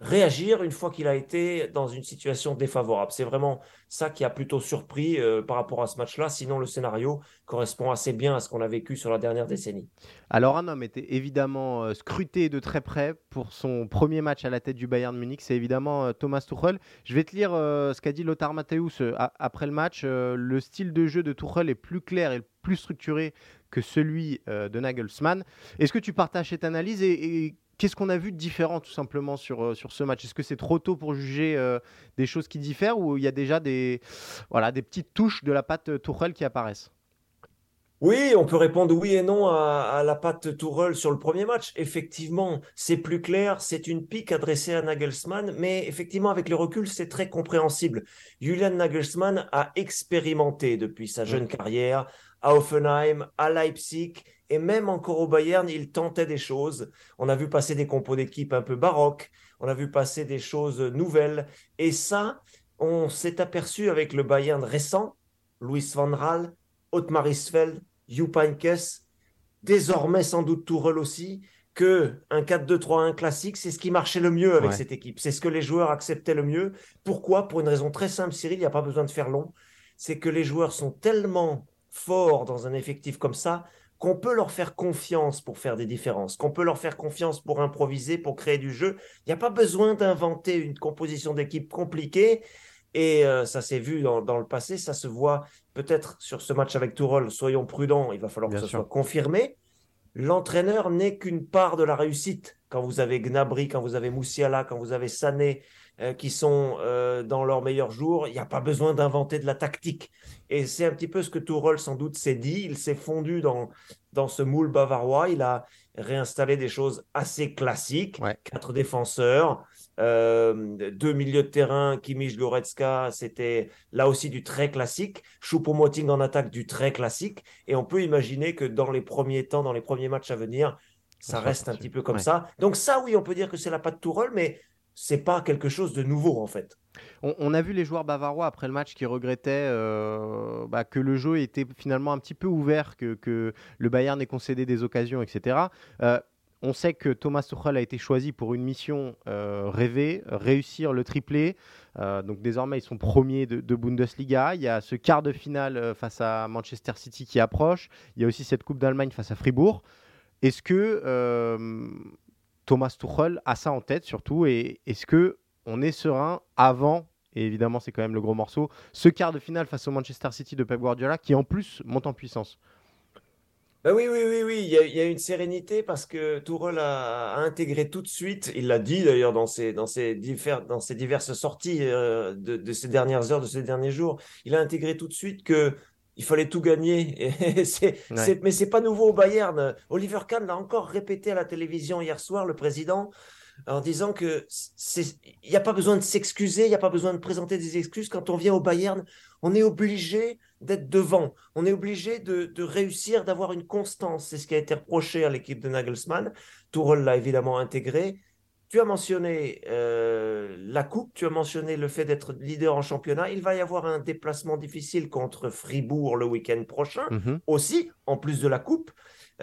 réagir une fois qu'il a été dans une situation défavorable. C'est vraiment ça qui a plutôt surpris euh, par rapport à ce match-là. Sinon, le scénario correspond assez bien à ce qu'on a vécu sur la dernière décennie. Alors, un homme était évidemment euh, scruté de très près pour son premier match à la tête du Bayern Munich. C'est évidemment euh, Thomas Tuchel. Je vais te lire ce qu'a dit Lothar Matthäus après le match. le style de jeu de Tuchel est plus clair et plus structuré que celui de Nagelsmann. Est-ce que tu partages cette analyse Qu'est-ce qu'on a vu de différent tout simplement sur, euh, sur ce match? Est-ce que c'est trop tôt pour juger euh, des choses qui diffèrent ou il y a déjà des, voilà, des petites touches de la patte euh, Tourelle qui apparaissent? Oui, on peut répondre oui et non à, la patte Tourelle sur le premier match. Effectivement, c'est plus clair, c'est une pique adressée à Nagelsmann, mais effectivement, avec le recul, c'est très compréhensible. Julian Nagelsmann a expérimenté depuis sa jeune carrière à Offenheim, à Leipzig, et même encore au Bayern, il tentait des choses. On a vu passer des compos d'équipe un peu baroques, on a vu passer des choses nouvelles. Et ça, on s'est aperçu avec le Bayern récent, Louis van Raal, Otmar Isfeld, Jupp désormais sans doute Tourelle aussi, que un 4-2-3-1 classique, c'est ce qui marchait le mieux avec cette équipe. C'est ce que les joueurs acceptaient le mieux. Pourquoi? Pour une raison très simple, Cyril, il n'y a pas besoin de faire long. C'est que les joueurs sont tellement forts dans un effectif comme ça qu'on peut leur faire confiance pour faire des différences, qu'on peut leur faire confiance pour improviser, pour créer du jeu. Il n'y a pas besoin d'inventer une composition d'équipe compliquée. Et euh, ça s'est vu dans, le passé, ça se voit peut-être sur ce match avec Tourol. Soyons prudents, il va falloir que ce soit confirmé. L'entraîneur n'est qu'une part de la réussite. Quand vous avez Gnabry, quand vous avez Moussiala, quand vous avez Sané, euh, qui sont euh, dans leur meilleur jour, il n'y a pas besoin d'inventer de la tactique. Et c'est un petit peu ce que Tourelle sans doute s'est dit. Il s'est fondu dans, dans ce moule bavarois. Il a réinstallé des choses assez classiques. Quatre défenseurs, euh, deux milieux de terrain, Kimmich, Goretzka, c'était là aussi du très classique. Choupo-Moting en attaque, du très classique. Et on peut imaginer que dans les premiers temps, dans les premiers matchs à venir, ça reste un petit peu comme ça. Donc ça, oui, on peut dire que c'est la patte Tourelle, mais c'est pas quelque chose de nouveau en fait. On, a vu les joueurs bavarois après le match qui regrettaient euh, bah, que le jeu était finalement un petit peu ouvert, que, le Bayern ait concédé des occasions, etc. Euh, on sait que Thomas Tuchel a été choisi pour une mission euh, rêvée, réussir le triplé. donc désormais, ils sont premiers de, de, Bundesliga. Il y a ce quart de finale face à Manchester City qui approche. Il y a aussi cette Coupe d'Allemagne face à Fribourg. Est-ce que Thomas Tuchel a ça en tête surtout et est-ce que on est serein avant et évidemment c'est quand même le gros morceau ce quart de finale face au Manchester City de Pep Guardiola qui en plus monte en puissance? Ben oui, oui, oui, oui, il y, a, une sérénité parce que Tourelle a, intégré tout de suite, il l'a dit d'ailleurs dans ses diverses sorties euh, de, de, ces dernières heures, de ces derniers jours, il a intégré tout de suite que il fallait tout gagner. Et (laughs) c'est, c'est, mais c'est pas nouveau au Bayern. Oliver Kahn l'a encore répété à la télévision hier soir, le président, en disant que il n'y a pas besoin de s'excuser, il n'y a pas besoin de présenter des excuses. Quand on vient au Bayern, on est obligé d'être devant. On est obligé de, de réussir, d'avoir une constance. C'est ce qui a été reproché à l'équipe de Nagelsmann. Tourelle l'a évidemment intégré. Tu as mentionné euh, la coupe, tu as mentionné le fait d'être leader en championnat. Il va y avoir un déplacement difficile contre Fribourg le week-end prochain, mhm. aussi, en plus de la coupe,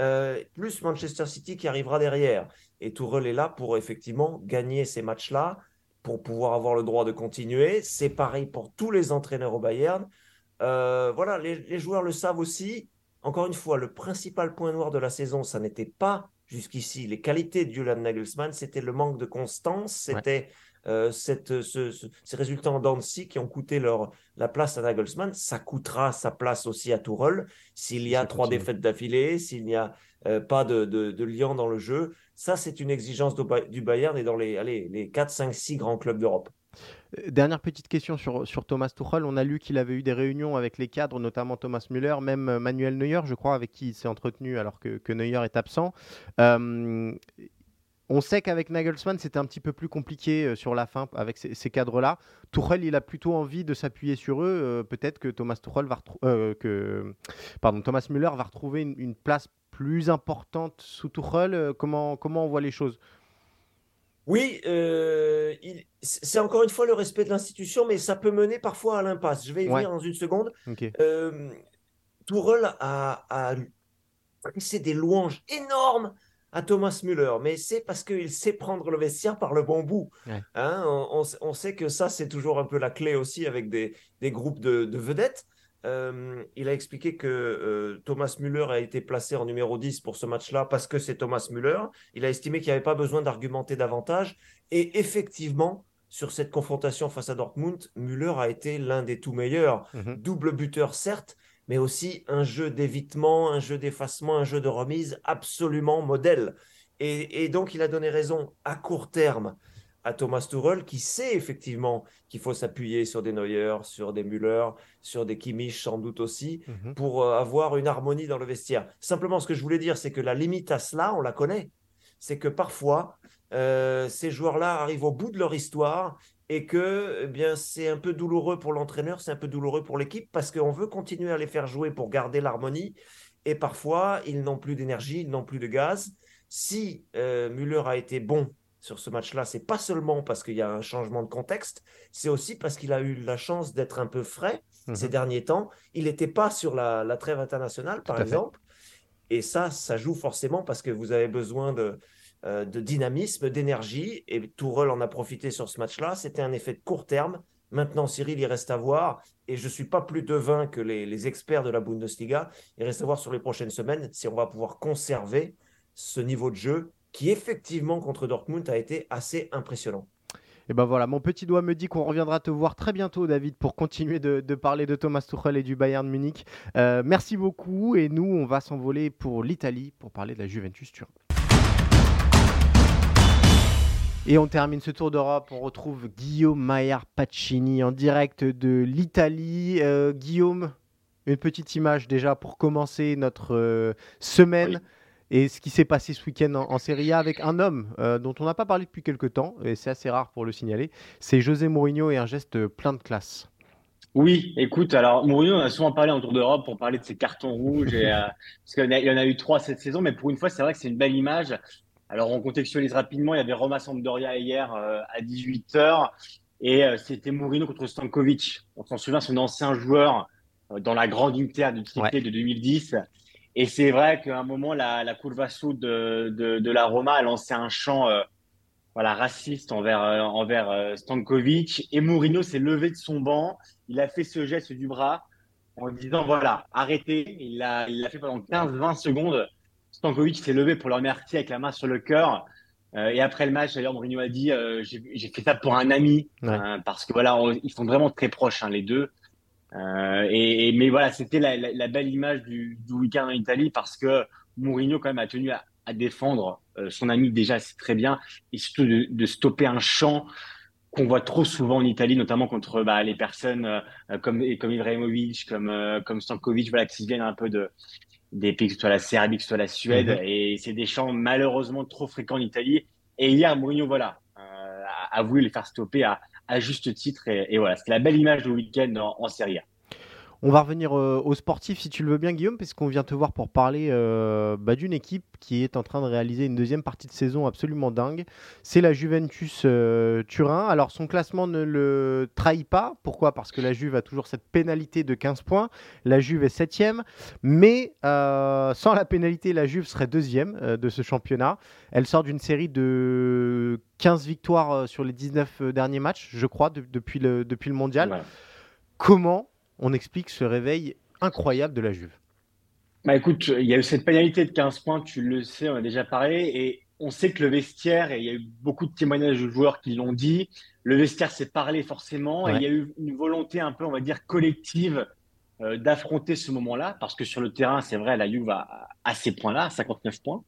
euh, plus Manchester City qui arrivera derrière. Et Tourelle est là pour effectivement gagner ces matchs-là, pour pouvoir avoir le droit de continuer. C'est pareil pour tous les entraîneurs au Bayern. Euh, voilà, les, les joueurs le savent aussi. Encore une fois, le principal point noir de la saison, ça n'était pas jusqu'ici, les qualités de Julian Nagelsmann, c'était le manque de constance, c'était euh, cette, ces résultats en Dancy qui ont coûté leur, la place à Nagelsmann. Ça coûtera sa place aussi à Tourelle s'il y a trois défaites d'affilée, s'il n'y a euh, pas de, de, dans le jeu. Ça, c'est une exigence du Bayern et dans les, allez, les 4, 5, 6 grands clubs d'Europe. Euh, dernière petite question sur, sur Thomas Tuchel. On a lu qu'il avait eu des réunions avec les cadres, notamment Thomas Müller, même euh, Manuel Neuer, je crois, avec qui il s'est entretenu alors que, Neuer est absent. Euh, on sait qu'avec Nagelsmann, c'était un petit peu plus compliqué sur la fin avec ces, cadres-là. Tuchel, il a plutôt envie de s'appuyer sur eux. Peut-être que Thomas Tuchel va que, pardon, Thomas Müller va retrouver une, une, place plus importante sous Tuchel. comment, comment on voit les choses? Oui, euh, c'est encore une fois le respect de l'institution, mais ça peut mener parfois à l'impasse. Je vais y venir dans une seconde. Euh, Tourelle a, a des louanges énormes à Thomas Müller, mais c'est parce qu'il sait prendre le vestiaire par le bon bout. Hein, on, sait que ça, c'est toujours un peu la clé aussi avec des, groupes de, vedettes. Euh, il a expliqué que euh, Thomas Müller a été placé en numéro 10 pour ce match-là parce que c'est Thomas Müller. Il a estimé qu'il n'y avait pas besoin d'argumenter davantage. Et effectivement, sur cette confrontation face à Dortmund, Müller a été l'un des tout meilleurs. Mhm. Double buteur, certes, mais aussi un jeu d'évitement, un jeu d'effacement, un jeu de remise absolument modèle. Et, donc, il a donné raison à court terme à Thomas Tuchel, qui sait effectivement qu'il faut s'appuyer sur des Neuer, sur des Müller, sur des Kimmich sans doute aussi, mhm. pour euh, avoir une harmonie dans le vestiaire. Simplement, ce que je voulais dire, c'est que la limite à cela, on la connaît. C'est que parfois, euh, ces joueurs-là arrivent au bout de leur histoire et que eh bien c'est un peu douloureux pour l'entraîneur, c'est un peu douloureux pour l'équipe parce qu'on veut continuer à les faire jouer pour garder l'harmonie et parfois ils n'ont plus d'énergie, ils n'ont plus de gaz. Si euh, Müller a été bon sur ce match-là, c'est pas seulement parce qu'il y a un changement de contexte, c'est aussi parce qu'il a eu la chance d'être un peu frais mmh ces derniers temps. Il n'était pas sur la, trêve internationale, par exemple. Et ça, ça joue forcément parce que vous avez besoin de, euh, de dynamisme, d'énergie. Et Tourelle en a profité sur ce match-là. C'était un effet de court terme. Maintenant, Cyril, il reste à voir. Et je ne suis pas plus devin que les, experts de la Bundesliga. Il reste à voir sur les prochaines semaines si on va pouvoir conserver ce niveau de jeu qui, effectivement, contre Dortmund, a été assez impressionnant. Et ben voilà, mon petit doigt me dit qu'on reviendra te voir très bientôt, David, pour continuer de, parler de Thomas Tuchel et du Bayern Munich. Euh, merci beaucoup. Et nous, on va s'envoler pour l'Italie pour parler de la Juventus Turin. Et on termine ce tour d'Europe. On retrouve Guillaume Maillard Pacini en direct de l'Italie. Euh, Guillaume, une petite image déjà pour commencer notre euh, semaine. Et ce qui s'est passé ce week-end en, Serie A avec un homme euh, dont on n'a pas parlé depuis quelques temps, et c'est assez rare pour le signaler, c'est José Mourinho et un geste plein de classe. Oui, écoute, alors Mourinho, on a souvent parlé en Tour d'Europe pour parler de ses cartons rouges, et, (laughs) parce qu'il y en a eu trois cette saison, mais pour une fois, c'est vrai que c'est une belle image. Alors, on contextualise rapidement. Il y avait Roma Sampdoria hier euh, à 18h et euh, c'était Mourinho contre Stankovic. On s'en souvient, un ancien joueur euh, dans la grande Inter du triplé de 2010. Et c'est vrai qu'à un moment, la, la Curva Sud de, de, de, la Roma a lancé un chant voilà, raciste envers, envers Stankovic. Et Mourinho s'est levé de son banc. Il a fait ce geste du bras en disant voilà, arrêtez. Il l'a il fait pendant 15-20 secondes. Stankovic s'est levé pour le remercier avec la main sur le cœur. Euh, et après le match, d'ailleurs, Mourinho a dit euh, j'ai fait ça pour un ami hein, parce que voilà, ils sont vraiment très proches hein, les deux. Euh, et, mais voilà, c'était la, belle image du, week-end en Italie parce que Mourinho quand même a tenu à, défendre son ami déjà, c'est très bien, et surtout de, stopper un champ qu'on voit trop souvent en Italie, notamment contre bah, les personnes comme comme Ibrahimovic, comme comme Stankovic, voilà, qui viennent un peu de des pays, que ce soit la Serbie, que ce soit la Suède. Mhm. Et c'est des champs malheureusement trop fréquents en Italie. Et hier, Mourinho, voilà, euh, a voulu les faire stopper à, à juste titre. Et, voilà, c'était la belle image du week-end en, en. On va revenir euh, aux sportifs si tu le veux bien Guillaume, puisqu'on vient te voir pour parler euh, bah, d'une équipe qui est en train de réaliser une deuxième partie de saison absolument dingue. C'est la Juventus euh, Turin. Alors son classement ne le trahit pas. Pourquoi? Parce que la Juve a toujours cette pénalité de 15 points. La Juve est septième. Mais sans la pénalité, la Juve serait deuxième de ce championnat. Elle sort d'une série de 15 victoires sur les 19 derniers matchs, je crois, depuis, le, depuis le mondial. Comment on explique ce réveil incroyable de la Juve. Bah écoute, il y a eu cette pénalité de 15 points, tu le sais, on a déjà parlé, et on sait que le vestiaire, et il y a eu beaucoup de témoignages de joueurs qui l'ont dit, le vestiaire s'est parlé forcément, et il y a eu une volonté un peu, on va dire, collective euh, d'affronter ce moment-là, parce que sur le terrain, c'est vrai, la Juve a, à ces points-là, 59 points,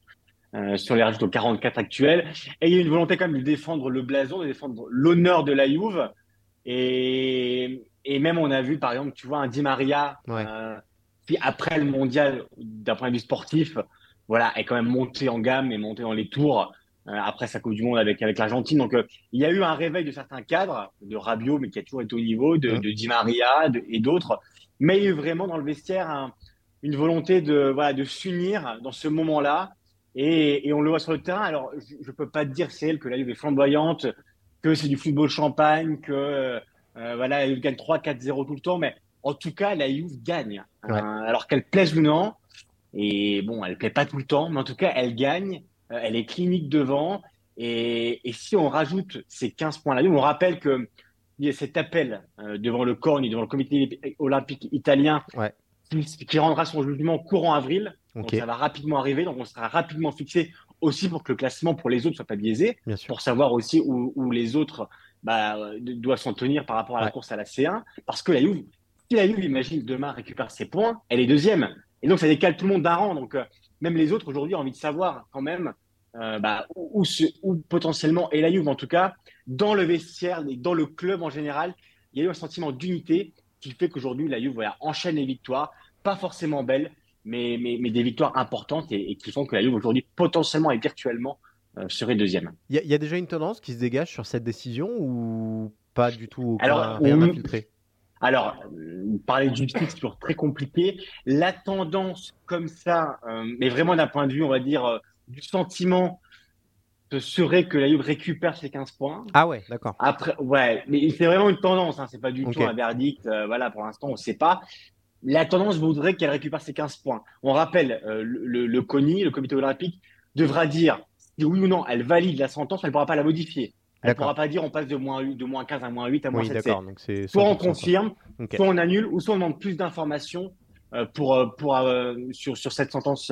euh, sur les rajouts 44 actuels, et il y a eu une volonté quand même de défendre le blason, de défendre l'honneur de la Juve, et, et même, on a vu, par exemple, tu vois, un Di Maria, euh, qui après le mondial, d'un point de vue sportif, voilà, est quand même monté en gamme et monté dans les tours euh, après sa Coupe du Monde avec, avec l'Argentine. Donc, euh, il y a eu un réveil de certains cadres, de Rabiot, mais qui a toujours été au niveau, de, de Di Maria et d'autres. Mais il y a eu vraiment dans le vestiaire une volonté de, voilà, de s'unir dans ce moment-là. Et, et, on le voit sur le terrain. Alors, je ne peux pas te dire c'est elle que la Juve est flamboyante, que c'est du football champagne, que voilà, elle gagne 3-4-0 tout le temps, mais en tout cas, la Juve gagne. Euh, alors qu'elle plaise ou non, et bon, elle plaît pas tout le temps, mais en tout cas, elle gagne elle est clinique devant. Et, si on rajoute ces 15 points là, on rappelle que il y a cet appel devant le CORN, devant le comité olympique italien, qui, rendra son jugement courant avril. Donc ça va rapidement arriver, donc on sera rapidement fixé aussi pour que le classement pour les autres soit pas biaisé, pour savoir aussi où, les autres bah, doivent s'en tenir par rapport à la course à la C1. Parce que la Juve, si la Juve, imagine, demain récupère ses points, elle est deuxième. Et donc ça décale tout le monde d'un rang. Donc euh, même les autres aujourd'hui ont envie de savoir quand même euh, bah, où, où, potentiellement est la Juve. En tout cas, dans le vestiaire et dans le club en général, il y a eu un sentiment d'unité qui fait qu'aujourd'hui la Juve enchaîne les victoires, pas forcément belles, mais, mais, des victoires importantes et, qui font que la Juve aujourd'hui potentiellement et virtuellement euh, serait deuxième. Il y, a déjà une tendance qui se dégage sur cette décision ou pas du tout Alors, rien à filtrer alors, euh, parler de justice, c'est toujours très compliqué. La tendance comme ça, euh, mais vraiment d'un point de vue, on va dire, du sentiment, ce serait que la Juve récupère ses 15 points. Ah ouais, d'accord. Après, ouais, mais c'est vraiment une tendance, hein, c'est pas du tout un verdict. voilà, pour l'instant, on ne sait pas la tendance voudrait qu'elle récupère ses 15 points. On rappelle, euh, le, le, CONI, le comité olympique, devra dire si oui ou non elle valide la sentence, elle ne pourra pas la modifier. Elle ne pourra pas dire on passe de moins, de moins 15 à moins 8 à moins oui, 7. Soit on confirme, soit on annule, ou soit on demande plus d'informations euh, pour, euh, pour, sur, sur cette sentence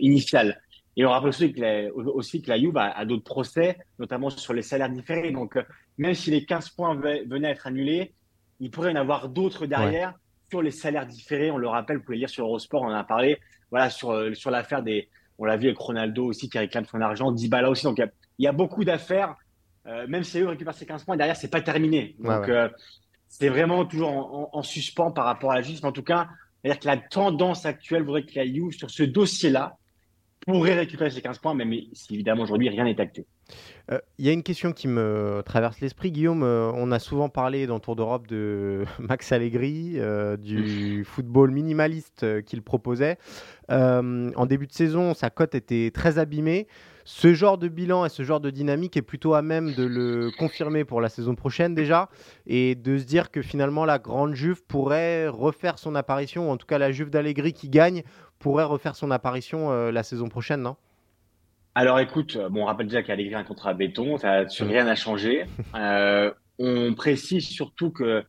initiale. Et on rappelle aussi que la, aussi que la Juve a, d'autres procès, notamment sur les salaires différés. Donc, même si les 15 points venaient à être annulés, il pourrait y en avoir d'autres derrière sur les salaires différés, on le rappelle, vous pouvez lire sur Eurosport, on en a parlé, voilà, sur, euh, sur l'affaire des, on l'a vu avec Ronaldo aussi qui réclame son argent, Dybala aussi. Donc il y, a beaucoup d'affaires. Euh, même si eux récupèrent ces 15 points, derrière, c'est pas terminé. Donc euh, c'est vraiment toujours en, suspens par rapport à la justice. Mais en tout cas, c'est-à-dire que la tendance actuelle voudrait que la You, sur ce dossier-là, pourrait récupérer ces 15 points, mais, si évidemment aujourd'hui rien n'est acté. Il y a une question qui me traverse l'esprit, Guillaume. on a souvent parlé dans Tour d'Europe de (laughs) Max Allegri, du (laughs) football minimaliste qu'il proposait. en début de saison, sa cote était très abîmée. Ce genre de bilan et ce genre de dynamique est plutôt à même de le confirmer pour la saison prochaine déjà et de se dire que finalement la grande Juve pourrait refaire son apparition, ou en tout cas la Juve d'Allegri qui gagne pourrait refaire son apparition la saison prochaine, non? Alors écoute, bon, on rappelle déjà qu'Allegri a un contrat à béton, ça, sur rien n'a changé. Euh, on précise surtout que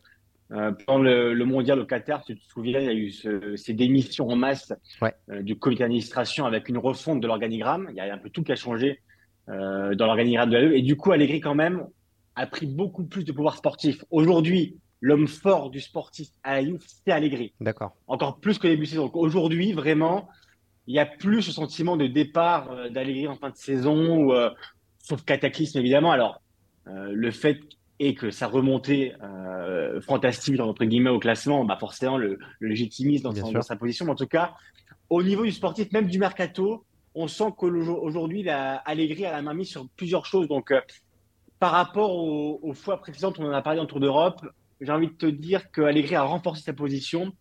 euh, pendant le, mondial au Qatar, tu te souviens, il y a eu ces démissions en masse euh, du comité d'administration avec une refonte de l'organigramme. Il y a un peu tout qui a changé dans l'organigramme de la Et du coup, Allegri quand même a pris beaucoup plus de pouvoir sportif. Aujourd'hui, l'homme fort du sportif à la c'est Allegri. D'accord. Encore plus que début de saison. Aujourd'hui, vraiment, il y a plus ce sentiment de départ euh, d'Allegri en fin de saison, ou, euh, sauf cataclysme évidemment. Alors, euh, le fait est que sa remontée fantastique entre guillemets au classement, bah forcément le, le légitimise dans, sa position. Mais en tout cas, au niveau du sportif, même du mercato, on sent qu'aujourd'hui, Allegri a la main mise sur plusieurs choses. Donc, par rapport aux, fois précédentes, on en a parlé en Tour d'Europe, j'ai envie de te dire que Allegri a renforcé sa position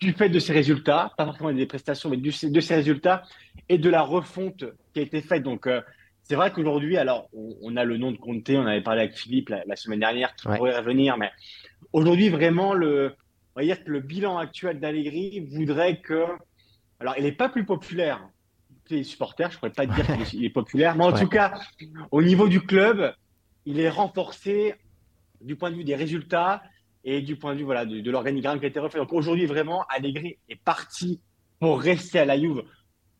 du fait de ses résultats, pas forcément des prestations, mais de ses résultats et de la refonte qui a été faite. Donc, euh, c'est vrai qu'aujourd'hui, alors, on, a le nom de Conte, on avait parlé avec Philippe la, semaine dernière, qui pourrait revenir, mais aujourd'hui, vraiment, le, on va dire que le bilan actuel d'Allegri voudrait que. Alors, il n'est pas plus populaire que les supporters, je ne pourrais pas dire qu'il est, populaire, mais en tout cas, au niveau du club, il est renforcé du point de vue des résultats et du point de vue voilà, de, l'organigramme qui a été refait. Donc aujourd'hui, vraiment, Allegri est parti pour rester à la Juve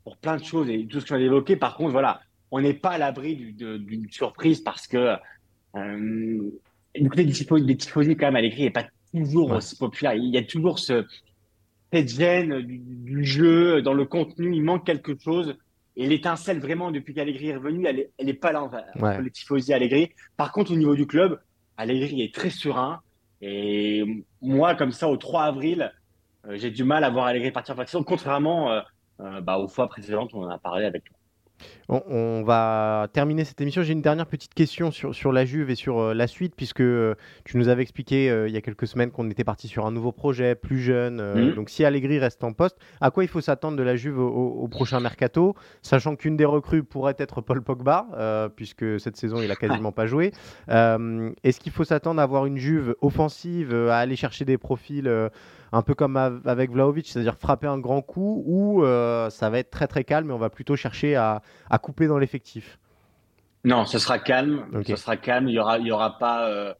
pour plein de choses et tout ce que je viens d'évoquer. Par contre, voilà, on n'est pas à l'abri d'une surprise parce que euh, des tifosi, quand même, Allegri n'est pas toujours aussi populaire. Il y a toujours ce, cette gêne du, jeu, dans le contenu, il manque quelque chose. Et l'étincelle, vraiment, depuis qu'Allegri est revenu, elle n'est elle est pas là entre les tifosi et Allegri. Par contre, au niveau du club, Allegri est très serein. Et moi, comme ça, au 3 avril, euh, j'ai du mal à voir Allegri partir en saison, contrairement euh, euh, bah, aux fois précédentes où on en a parlé avec On, va terminer cette émission. J'ai une dernière petite question sur, sur la Juve et sur euh, la suite, puisque euh, tu nous avais expliqué euh, il y a quelques semaines qu'on était parti sur un nouveau projet, plus jeune. Mhm. Donc si Allegri reste en poste, à quoi il faut s'attendre de la Juve au, prochain mercato, sachant qu'une des recrues pourrait être Paul Pogba, puisque cette saison il a quasiment pas joué. Est-ce qu'il faut s'attendre à avoir une Juve offensive, à aller chercher des profils un peu comme avec Vlaovic, c'est-à-dire frapper un grand coup ou ça va être très très calme et on va plutôt chercher à, couper dans l'effectif Non, ce sera calme. Ce sera calme. Il y aura, il y aura pas.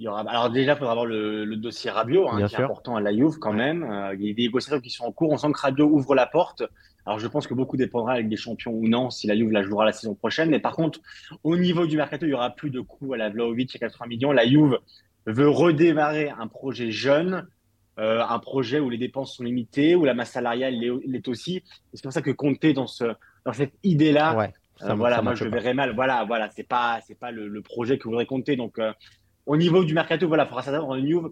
Il y aura... Alors déjà, il faudra avoir le, dossier Rabiot, hein, qui est important à la Juve quand même. il y a des négociations qui sont en cours. On sent que Rabiot ouvre la porte. Alors, je pense que beaucoup dépendra avec des champions ou non si la Juve la jouera la saison prochaine. Mais par contre, au niveau du mercato, il y aura plus de coûts à la Vlaovic à 80 millions. La Juve veut redémarrer un projet jeune, euh, un projet où les dépenses sont limitées, où la masse salariale l'est aussi. C'est pour ça que compter dans ce dans cette idée-là, ouais, euh, voilà, moi je le verrais mal. Voilà, voilà, c'est pas c'est pas le, projet que vous voudrez compter. Donc, euh, au niveau du mercato, voilà, il faudra s'attendre une Juve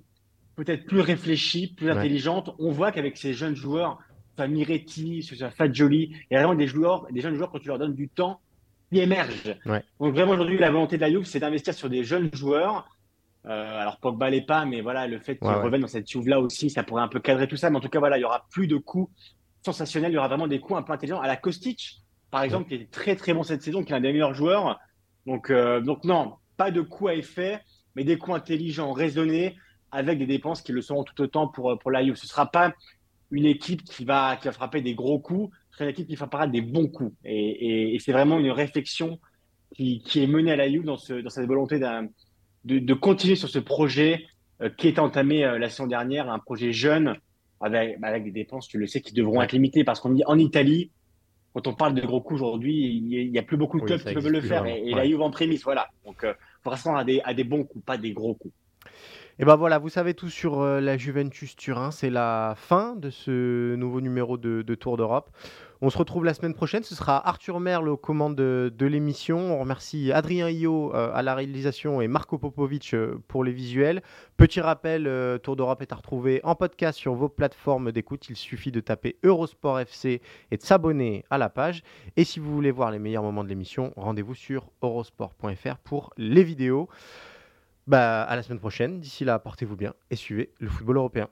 peut-être plus réfléchie, plus intelligente. On voit qu'avec ces jeunes joueurs soit Miretti, soit Fagioli. Il y a vraiment des joueurs, des jeunes joueurs, quand tu leur donnes du temps, qui émergent. Donc vraiment aujourd'hui, la volonté de la Juve, c'est d'investir sur des jeunes joueurs. Euh, alors Pogba l'est pas, mais voilà, le fait qu'ils reviennent dans cette Juve là aussi, ça pourrait un peu cadrer tout ça. Mais en tout cas, voilà, il y aura plus de coups sensationnels. Il y aura vraiment des coups un peu intelligents. À la Kostic, par exemple, qui est très très bon cette saison, qui est un des meilleurs joueurs. Donc euh, donc non, pas de coups à effet, mais des coups intelligents, raisonnés, avec des dépenses qui le seront tout autant pour pour la Juve. Ce sera pas une équipe qui va, qui va frapper des gros coups, c'est une équipe qui frappera des bons coups. Et, c'est vraiment une réflexion qui, est menée à la You dans, ce, dans cette volonté de, de, continuer sur ce projet euh, qui est entamé euh, la saison dernière, un projet jeune avec, avec des dépenses, tu le sais, qui devront être limitées parce qu'en en Italie, quand on parle de gros coups aujourd'hui, il n'y a, plus beaucoup de clubs qui peuvent le faire. et, la Juve en prémisse, voilà. Donc, euh, à des, à des bons coups, pas des gros coups. Et ben voilà, vous savez tout sur euh, la Juventus Turin. C'est la fin de ce nouveau numéro de, Tour d'Europe. On se retrouve la semaine prochaine. Ce sera Arthur Merle aux commandes de, l'émission. On remercie Adrien Io euh, à la réalisation et Marco Popovic euh, pour les visuels. Petit rappel, Tour d'Europe est à retrouver en podcast sur vos plateformes d'écoute. Il suffit de taper Eurosport FC et de s'abonner à la page. Et si vous voulez voir les meilleurs moments de l'émission, rendez-vous sur eurosport.fr pour les vidéos. Bah, à la semaine prochaine. D'ici là, portez-vous bien et suivez le football européen.